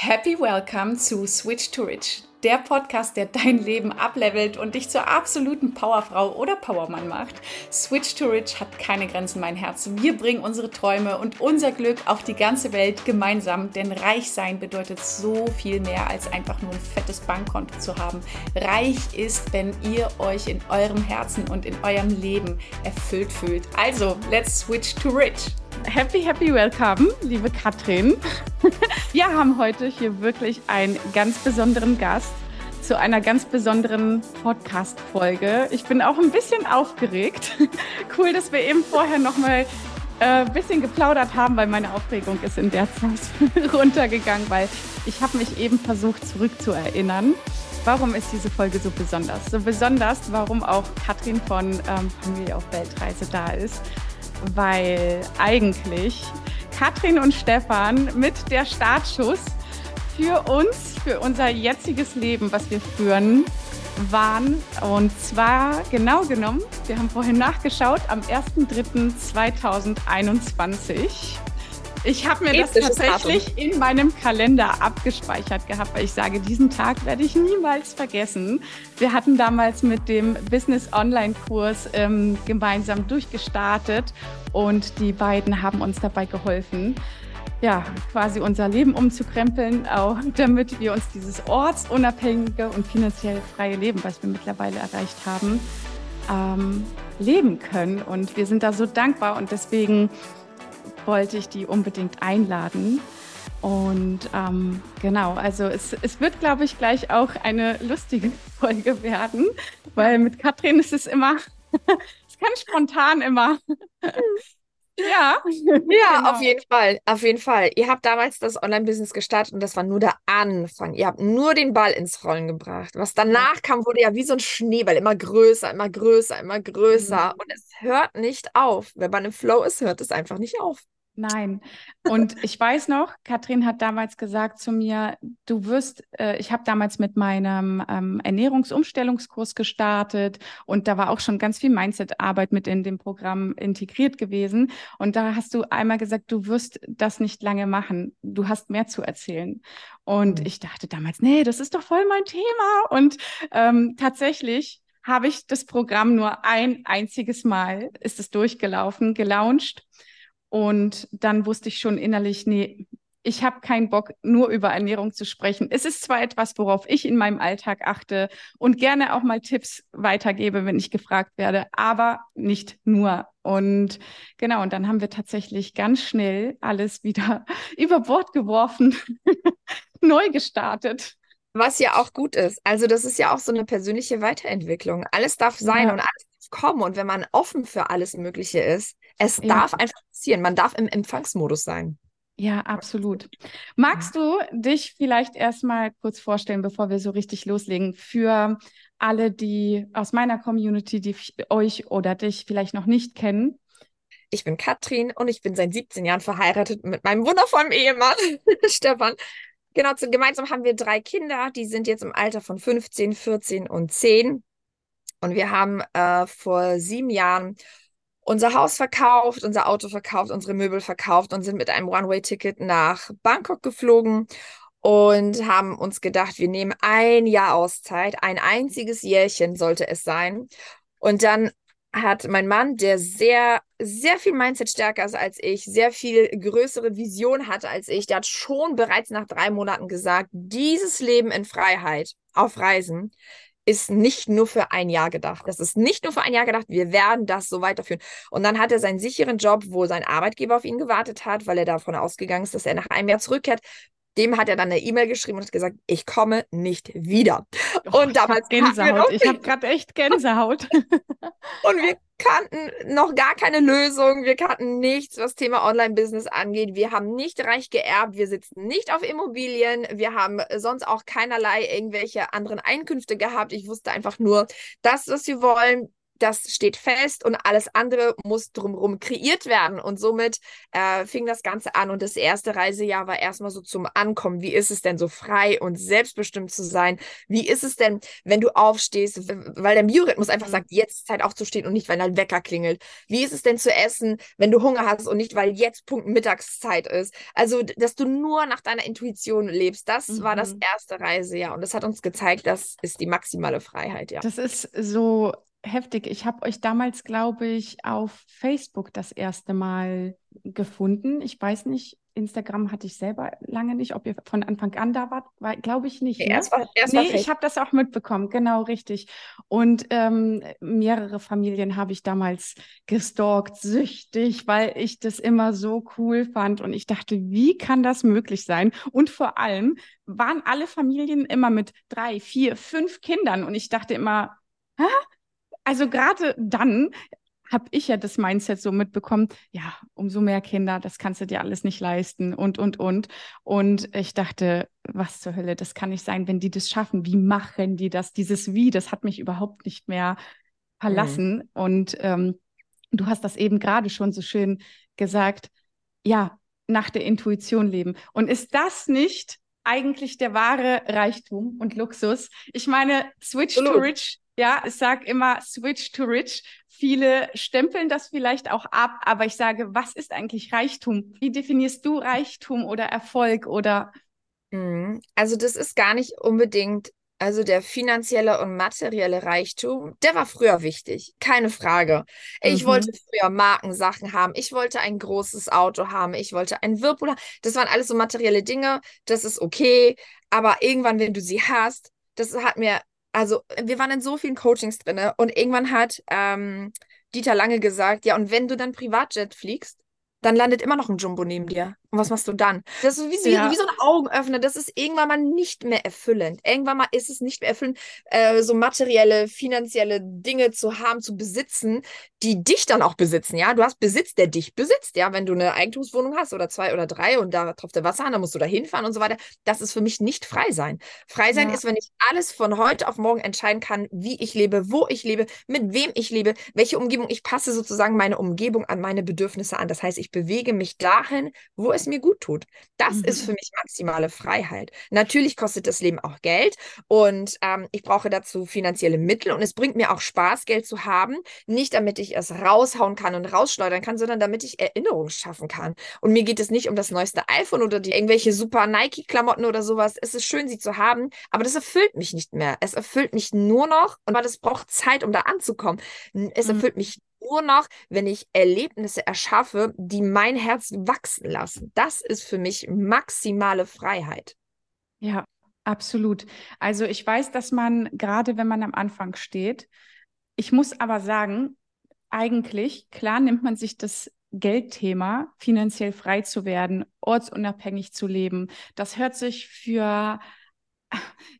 Happy Welcome zu Switch to Rich, der Podcast, der dein Leben ablevelt und dich zur absoluten Powerfrau oder Powermann macht. Switch to Rich hat keine Grenzen, mein Herz. Wir bringen unsere Träume und unser Glück auf die ganze Welt gemeinsam, denn reich sein bedeutet so viel mehr als einfach nur ein fettes Bankkonto zu haben. Reich ist, wenn ihr euch in eurem Herzen und in eurem Leben erfüllt fühlt. Also, let's switch to rich. Happy, happy welcome, liebe Katrin. Wir haben heute hier wirklich einen ganz besonderen Gast zu einer ganz besonderen Podcast-Folge. Ich bin auch ein bisschen aufgeregt. Cool, dass wir eben vorher noch mal ein äh, bisschen geplaudert haben, weil meine Aufregung ist in der Zeit runtergegangen, weil ich habe mich eben versucht zurückzuerinnern. Warum ist diese Folge so besonders? So besonders, warum auch Katrin von ähm, Familie auf Weltreise da ist weil eigentlich Katrin und Stefan mit der Startschuss für uns, für unser jetziges Leben, was wir führen, waren. Und zwar genau genommen, wir haben vorhin nachgeschaut, am 1.3.2021. Ich habe mir das tatsächlich Datum. in meinem Kalender abgespeichert gehabt, weil ich sage, diesen Tag werde ich niemals vergessen. Wir hatten damals mit dem Business Online Kurs ähm, gemeinsam durchgestartet und die beiden haben uns dabei geholfen, ja, quasi unser Leben umzukrempeln, auch damit wir uns dieses ortsunabhängige und finanziell freie Leben, was wir mittlerweile erreicht haben, ähm, leben können. Und wir sind da so dankbar und deswegen wollte ich die unbedingt einladen. Und ähm, genau, also es, es wird, glaube ich, gleich auch eine lustige Folge werden, weil mit Katrin ist es immer, es kann spontan immer ja. Ja, genau. auf jeden Fall. Auf jeden Fall. Ihr habt damals das Online-Business gestartet und das war nur der Anfang. Ihr habt nur den Ball ins Rollen gebracht. Was danach kam, wurde ja wie so ein Schneeball. Immer größer, immer größer, immer größer. Mhm. Und es hört nicht auf. Wenn man im Flow ist, hört es einfach nicht auf. Nein. Und ich weiß noch, Katrin hat damals gesagt zu mir, du wirst, äh, ich habe damals mit meinem ähm, Ernährungsumstellungskurs gestartet und da war auch schon ganz viel Mindset-Arbeit mit in dem Programm integriert gewesen. Und da hast du einmal gesagt, du wirst das nicht lange machen. Du hast mehr zu erzählen. Und mhm. ich dachte damals, nee, das ist doch voll mein Thema. Und ähm, tatsächlich habe ich das Programm nur ein einziges Mal, ist es durchgelaufen, gelauncht. Und dann wusste ich schon innerlich, nee, ich habe keinen Bock, nur über Ernährung zu sprechen. Es ist zwar etwas, worauf ich in meinem Alltag achte und gerne auch mal Tipps weitergebe, wenn ich gefragt werde, aber nicht nur. Und genau, und dann haben wir tatsächlich ganz schnell alles wieder über Bord geworfen, neu gestartet. Was ja auch gut ist. Also das ist ja auch so eine persönliche Weiterentwicklung. Alles darf sein ja. und alles darf kommen. Und wenn man offen für alles Mögliche ist, es ja. darf einfach passieren. Man darf im Empfangsmodus sein. Ja, absolut. Magst du dich vielleicht erstmal kurz vorstellen, bevor wir so richtig loslegen, für alle, die aus meiner Community, die euch oder dich vielleicht noch nicht kennen? Ich bin Katrin und ich bin seit 17 Jahren verheiratet mit meinem wundervollen Ehemann, Stefan. Genau, gemeinsam haben wir drei Kinder, die sind jetzt im Alter von 15, 14 und 10. Und wir haben äh, vor sieben Jahren unser Haus verkauft, unser Auto verkauft, unsere Möbel verkauft und sind mit einem One-Way-Ticket nach Bangkok geflogen und haben uns gedacht, wir nehmen ein Jahr Auszeit, ein einziges Jährchen sollte es sein. Und dann hat mein Mann, der sehr, sehr viel Mindset stärker ist als ich, sehr viel größere Vision hat als ich, der hat schon bereits nach drei Monaten gesagt, dieses Leben in Freiheit auf Reisen ist nicht nur für ein Jahr gedacht. Das ist nicht nur für ein Jahr gedacht. Wir werden das so weiterführen. Und dann hat er seinen sicheren Job, wo sein Arbeitgeber auf ihn gewartet hat, weil er davon ausgegangen ist, dass er nach einem Jahr zurückkehrt. Dem hat er dann eine E-Mail geschrieben und hat gesagt, ich komme nicht wieder. Oh, und damals Gänsehaut. Ich habe gerade echt Gänsehaut. und wir kannten noch gar keine Lösung. Wir kannten nichts, was Thema Online-Business angeht. Wir haben nicht reich geerbt. Wir sitzen nicht auf Immobilien. Wir haben sonst auch keinerlei irgendwelche anderen Einkünfte gehabt. Ich wusste einfach nur, das, was wir wollen, das steht fest und alles andere muss drumherum kreiert werden. Und somit äh, fing das Ganze an. Und das erste Reisejahr war erstmal so zum Ankommen. Wie ist es denn so frei und selbstbestimmt zu sein? Wie ist es denn, wenn du aufstehst, weil der Biorhythmus einfach mhm. sagt, jetzt ist Zeit aufzustehen und nicht, weil dein Wecker klingelt? Wie ist es denn zu essen, wenn du Hunger hast und nicht, weil jetzt Punkt Mittagszeit ist? Also, dass du nur nach deiner Intuition lebst, das mhm. war das mhm. erste Reisejahr. Und das hat uns gezeigt, das ist die maximale Freiheit, ja. Das ist so heftig. Ich habe euch damals, glaube ich, auf Facebook das erste Mal gefunden. Ich weiß nicht, Instagram hatte ich selber lange nicht. Ob ihr von Anfang an da wart, glaube ich nicht. Ne? Erst war, erst nee, ich habe das auch mitbekommen, genau richtig. Und ähm, mehrere Familien habe ich damals gestalkt, süchtig, weil ich das immer so cool fand. Und ich dachte, wie kann das möglich sein? Und vor allem waren alle Familien immer mit drei, vier, fünf Kindern. Und ich dachte immer, Hä? Also gerade dann habe ich ja das Mindset so mitbekommen, ja, umso mehr Kinder, das kannst du dir alles nicht leisten und, und, und. Und ich dachte, was zur Hölle, das kann nicht sein, wenn die das schaffen. Wie machen die das? Dieses Wie, das hat mich überhaupt nicht mehr verlassen. Mhm. Und ähm, du hast das eben gerade schon so schön gesagt, ja, nach der Intuition leben. Und ist das nicht eigentlich der wahre Reichtum und Luxus? Ich meine, Switch Absolut. to Rich ja, ich sage immer Switch to Rich. Viele stempeln das vielleicht auch ab, aber ich sage, was ist eigentlich Reichtum? Wie definierst du Reichtum oder Erfolg oder? Mhm. Also das ist gar nicht unbedingt, also der finanzielle und materielle Reichtum, der war früher wichtig, keine Frage. Ich mhm. wollte früher Markensachen haben, ich wollte ein großes Auto haben, ich wollte ein Whirlpool haben. Das waren alles so materielle Dinge, das ist okay, aber irgendwann, wenn du sie hast, das hat mir also wir waren in so vielen Coachings drin und irgendwann hat ähm, Dieter Lange gesagt, ja, und wenn du dann Privatjet fliegst, dann landet immer noch ein Jumbo neben dir. Und was machst du dann? Das ist wie, ja. wie, so ein Augenöffner. Das ist irgendwann mal nicht mehr erfüllend. Irgendwann mal ist es nicht mehr erfüllend, äh, so materielle, finanzielle Dinge zu haben, zu besitzen, die dich dann auch besitzen. Ja, du hast Besitz, der dich besitzt. Ja, wenn du eine Eigentumswohnung hast oder zwei oder drei und da tropft der Wasser an, dann musst du da hinfahren und so weiter. Das ist für mich nicht frei sein. Frei sein ja. ist, wenn ich alles von heute auf morgen entscheiden kann, wie ich lebe, wo ich lebe, mit wem ich lebe, welche Umgebung. Ich passe sozusagen meine Umgebung an meine Bedürfnisse an. Das heißt, ich bewege mich dahin, wo es mir gut tut. Das mhm. ist für mich maximale Freiheit. Natürlich kostet das Leben auch Geld und ähm, ich brauche dazu finanzielle Mittel und es bringt mir auch Spaß, Geld zu haben. Nicht damit ich es raushauen kann und rausschleudern kann, sondern damit ich Erinnerungen schaffen kann. Und mir geht es nicht um das neueste iPhone oder die irgendwelche super Nike-Klamotten oder sowas. Es ist schön, sie zu haben, aber das erfüllt mich nicht mehr. Es erfüllt mich nur noch, und weil es braucht Zeit, um da anzukommen. Es mhm. erfüllt mich nur noch, wenn ich Erlebnisse erschaffe, die mein Herz wachsen lassen. Das ist für mich maximale Freiheit. Ja, absolut. Also ich weiß, dass man gerade, wenn man am Anfang steht, ich muss aber sagen, eigentlich, klar nimmt man sich das Geldthema, finanziell frei zu werden, ortsunabhängig zu leben. Das hört sich für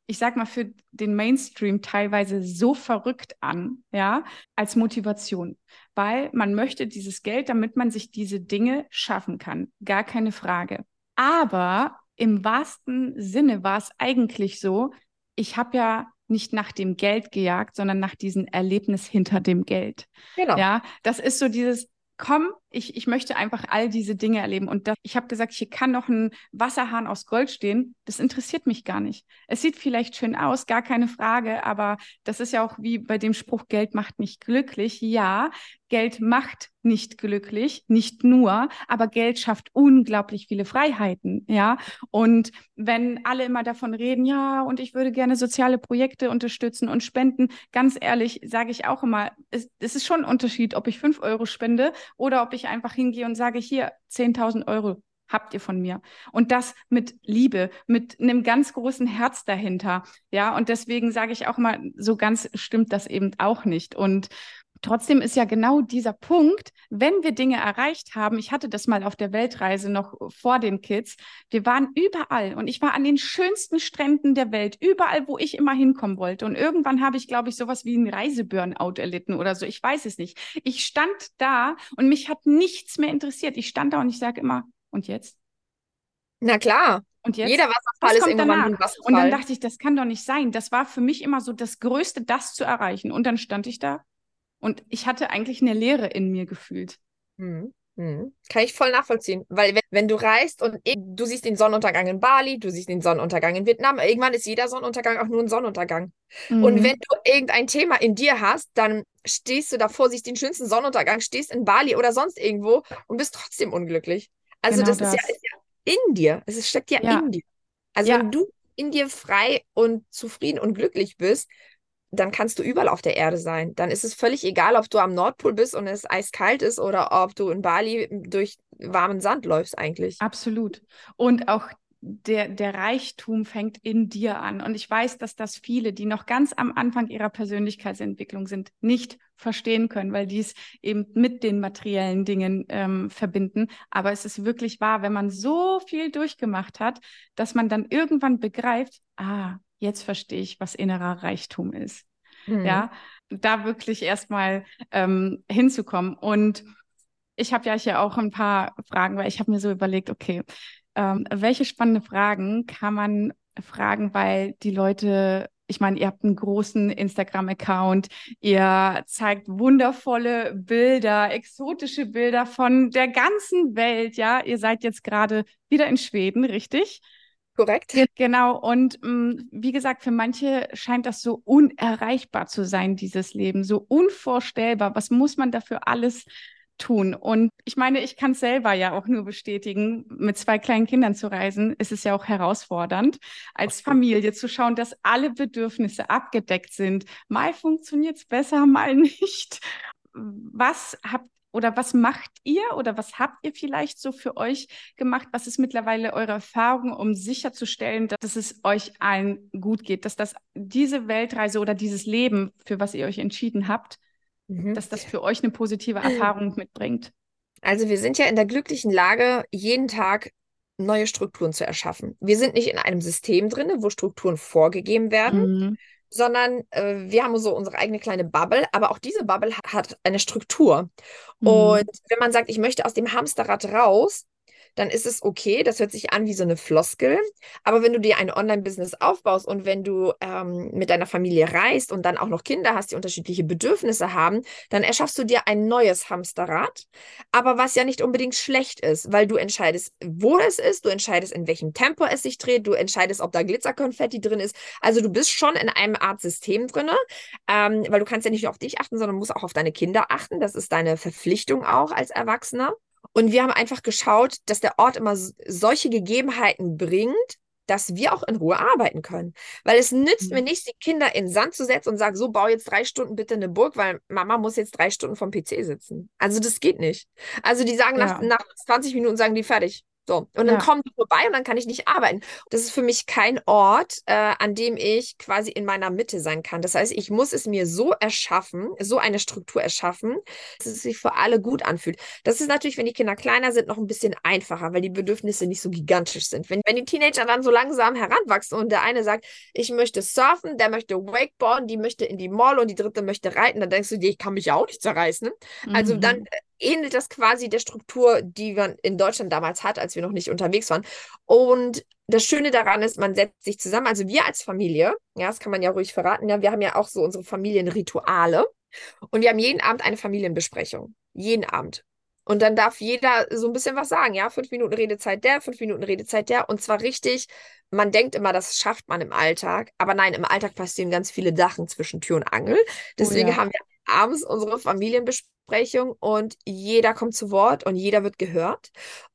ich sag mal, für den Mainstream teilweise so verrückt an, ja, als Motivation, weil man möchte dieses Geld, damit man sich diese Dinge schaffen kann. Gar keine Frage. Aber im wahrsten Sinne war es eigentlich so, ich habe ja nicht nach dem Geld gejagt, sondern nach diesem Erlebnis hinter dem Geld. Genau. Ja, das ist so dieses, komm, ich, ich möchte einfach all diese Dinge erleben. Und das, ich habe gesagt, hier kann noch ein Wasserhahn aus Gold stehen. Das interessiert mich gar nicht. Es sieht vielleicht schön aus, gar keine Frage, aber das ist ja auch wie bei dem Spruch, Geld macht nicht glücklich. Ja, Geld macht nicht glücklich, nicht nur, aber Geld schafft unglaublich viele Freiheiten, ja. Und wenn alle immer davon reden, ja, und ich würde gerne soziale Projekte unterstützen und spenden, ganz ehrlich, sage ich auch immer, es, es ist schon ein Unterschied, ob ich fünf Euro spende oder ob ich ich einfach hingehe und sage, hier, 10.000 Euro habt ihr von mir. Und das mit Liebe, mit einem ganz großen Herz dahinter. Ja, und deswegen sage ich auch mal, so ganz stimmt das eben auch nicht. Und Trotzdem ist ja genau dieser Punkt, wenn wir Dinge erreicht haben, ich hatte das mal auf der Weltreise noch vor den Kids, wir waren überall und ich war an den schönsten Stränden der Welt, überall, wo ich immer hinkommen wollte. Und irgendwann habe ich, glaube ich, sowas wie ein Reiseburnout erlitten oder so. Ich weiß es nicht. Ich stand da und mich hat nichts mehr interessiert. Ich stand da und ich sage immer, und jetzt? Na klar. Und jetzt? Jeder Wasserfall ist irgendwann Wasserfall. Und dann dachte ich, das kann doch nicht sein. Das war für mich immer so das Größte, das zu erreichen. Und dann stand ich da Und ich hatte eigentlich eine Leere in mir gefühlt. Mhm. Mhm. Kann ich voll nachvollziehen, weil wenn, wenn du reist und du siehst den Sonnenuntergang in Bali, du siehst den Sonnenuntergang in Vietnam, irgendwann ist jeder Sonnenuntergang auch nur ein Sonnenuntergang. Mhm. Und wenn du irgendein Thema in dir hast, dann stehst du davor, siehst den schönsten Sonnenuntergang, stehst in Bali oder sonst irgendwo und bist trotzdem unglücklich. Also genau das, das. Ist, ja, ist, ja, in dir, es steckt ja, ja. in dir. Also ja. wenn du in dir frei und zufrieden und glücklich bist, dann kannst du überall auf der Erde sein. Dann ist es völlig egal, ob du am Nordpol bist und es eiskalt ist oder ob du in Bali durch warmen Sand läufst eigentlich. Absolut. Und auch der, der Reichtum fängt in dir an. Und ich weiß, dass das viele, die noch ganz am Anfang ihrer Persönlichkeitsentwicklung sind, nicht verstehen können, weil die es eben mit den materiellen Dingen ähm, verbinden. Aber es ist wirklich wahr, wenn man so viel durchgemacht hat, dass man dann irgendwann begreift, ah, jetzt verstehe ich, was innerer Reichtum ist. Mhm. Ja, da wirklich erstmal ähm, hinzukommen. Und ich habe ja hier auch ein paar Fragen, weil ich habe mir so überlegt, okay, ähm, welche spannende Fragen kann man fragen, weil die Leute ich meine, ihr habt einen großen Instagram-Account, ihr zeigt wundervolle Bilder, exotische Bilder von der ganzen Welt, ja. Ihr seid jetzt gerade wieder in Schweden, richtig? Korrekt. Genau. Und mh, mm, wie gesagt, für manche scheint das so unerreichbar zu sein, dieses Leben, so unvorstellbar. Was muss man dafür alles tun? Und ich meine, ich kann es selber ja auch nur bestätigen, mit zwei kleinen Kindern zu reisen, ist es ja auch herausfordernd, als Familie zu schauen, dass alle Bedürfnisse abgedeckt sind. Mal funktioniert es besser, mal nicht. Was habt oder was macht ihr oder was habt ihr vielleicht so für euch gemacht? Was ist mittlerweile eure Erfahrung, um sicherzustellen, dass es euch allen gut geht, dass das diese Weltreise oder dieses Leben, für was ihr euch entschieden habt, mhm. dass das für euch eine positive Erfahrung mitbringt? Also wir sind ja in der glücklichen Lage, jeden Tag neue Strukturen zu erschaffen. Wir sind nicht in einem System drin, wo Strukturen vorgegeben werden, mhm sondern äh, wir haben so unsere eigene kleine Bubble, aber auch diese Bubble hat, hat eine Struktur. Mhm. Und wenn man sagt, ich möchte aus dem Hamsterrad raus, dann ist es okay. Das hört sich an wie so eine Floskel. Aber wenn du dir ein Online-Business aufbaust und wenn du ähm, mit deiner Familie reist und dann auch noch Kinder hast, die unterschiedliche Bedürfnisse haben, dann erschaffst du dir ein neues Hamsterrad. Aber was ja nicht unbedingt schlecht ist, weil du entscheidest, wo es ist, du entscheidest, in welchem Tempo es sich dreht, du entscheidest, ob da Glitzerkonfetti drin ist. Also du bist schon in einem Art System drin, ähm, weil du kannst ja nicht nur auf dich achten, sondern musst auch auf deine Kinder achten. Das ist deine Verpflichtung auch als Erwachsener. Und wir haben einfach geschaut, dass der Ort immer solche Gegebenheiten bringt, dass wir auch in Ruhe arbeiten können. Weil es nützt mhm. mir nichts, die Kinder in Sand zu setzen und sagen, so, bau jetzt drei Stunden bitte eine Burg, weil Mama muss jetzt drei Stunden vom PC sitzen. Also das geht nicht. Also die sagen ja. nach, nach 20 Minuten, sagen die fertig. So, und dann ja. kommen die vorbei und dann kann ich nicht arbeiten. Das ist für mich kein Ort, äh, an dem ich quasi in meiner Mitte sein kann. Das heißt, ich muss es mir so erschaffen, so eine Struktur erschaffen, dass es sich für alle gut anfühlt. Das ist natürlich, wenn die Kinder kleiner sind, noch ein bisschen einfacher, weil die Bedürfnisse nicht so gigantisch sind. Wenn, wenn die Teenager dann so langsam heranwachsen und der eine sagt, ich möchte surfen, der möchte Wakeboarden, die möchte in die Mall und die dritte möchte reiten, dann denkst du dir, ich kann mich ja auch nicht zerreißen. Mhm. Also dann mhm. Ähnelt das quasi der Struktur, die man in Deutschland damals hat, als wir noch nicht unterwegs waren. Und das Schöne daran ist, man setzt sich zusammen, also wir als Familie, ja, das kann man ja ruhig verraten, ja, wir haben ja auch so unsere Familienrituale und wir haben jeden Abend eine Familienbesprechung. Jeden Abend. Und dann darf jeder so ein bisschen was sagen, ja, fünf Minuten Redezeit der, fünf Minuten Redezeit der. Und zwar richtig, man denkt immer, das schafft man im Alltag. Aber nein, im Alltag passieren ganz viele Sachen zwischen Tür und Angel. Deswegen oh ja. haben wir abends unsere Familienbesprechung und jeder kommt zu Wort und jeder wird gehört.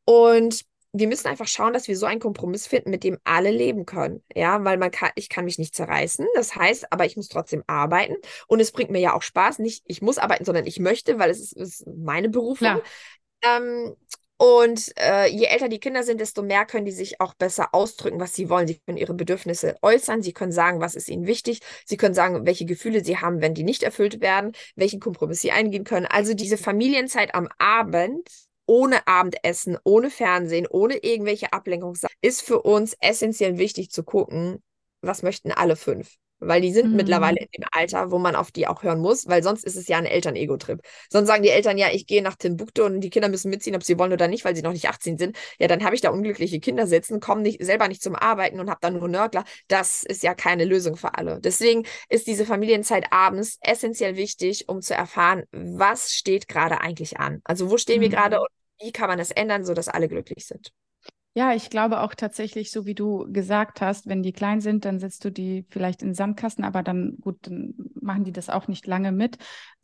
Und wir müssen einfach schauen, dass wir so einen Kompromiss finden, mit dem alle leben können. Ja, weil man kann, ich kann mich nicht zerreißen. Das heißt, aber ich muss trotzdem arbeiten. Und es bringt mir ja auch Spaß. Nicht, ich muss arbeiten, sondern ich möchte, weil es ist, ist meine Berufung. Ähm, und äh, je älter die Kinder sind, desto mehr können die sich auch besser ausdrücken, was sie wollen. Sie können ihre Bedürfnisse äußern, sie können sagen, was ist ihnen wichtig, sie können sagen, welche Gefühle sie haben, wenn die nicht erfüllt werden, welchen Kompromiss sie eingehen können. Also diese Familienzeit am Abend ohne Abendessen, ohne Fernsehen, ohne irgendwelche Ablenkungen, ist für uns essentiell wichtig zu gucken, was möchten alle fünf. Weil die sind mhm. mittlerweile in dem Alter, wo man auf die auch hören muss, weil sonst ist es ja ein Eltern-Ego-Trip. Sonst sagen die Eltern, ja, ich gehe nach Timbuktu und die Kinder müssen mitziehen, ob sie wollen oder nicht, weil sie noch nicht 18 sind. Ja, dann habe ich da unglückliche Kinder sitzen, kommen nicht, selber nicht zum Arbeiten und habe dann nur Nörgler. Das ist ja keine Lösung für alle. Deswegen ist diese Familienzeit abends essentiell wichtig, um zu erfahren, was steht gerade eigentlich an. Also wo stehen mhm. wir gerade und wie kann man das ändern, sodass alle glücklich sind. Ja, ich glaube auch tatsächlich, so wie du gesagt hast, wenn die klein sind, dann setzt du die vielleicht in Sandkasten, aber dann gut, dann machen die das auch nicht lange mit.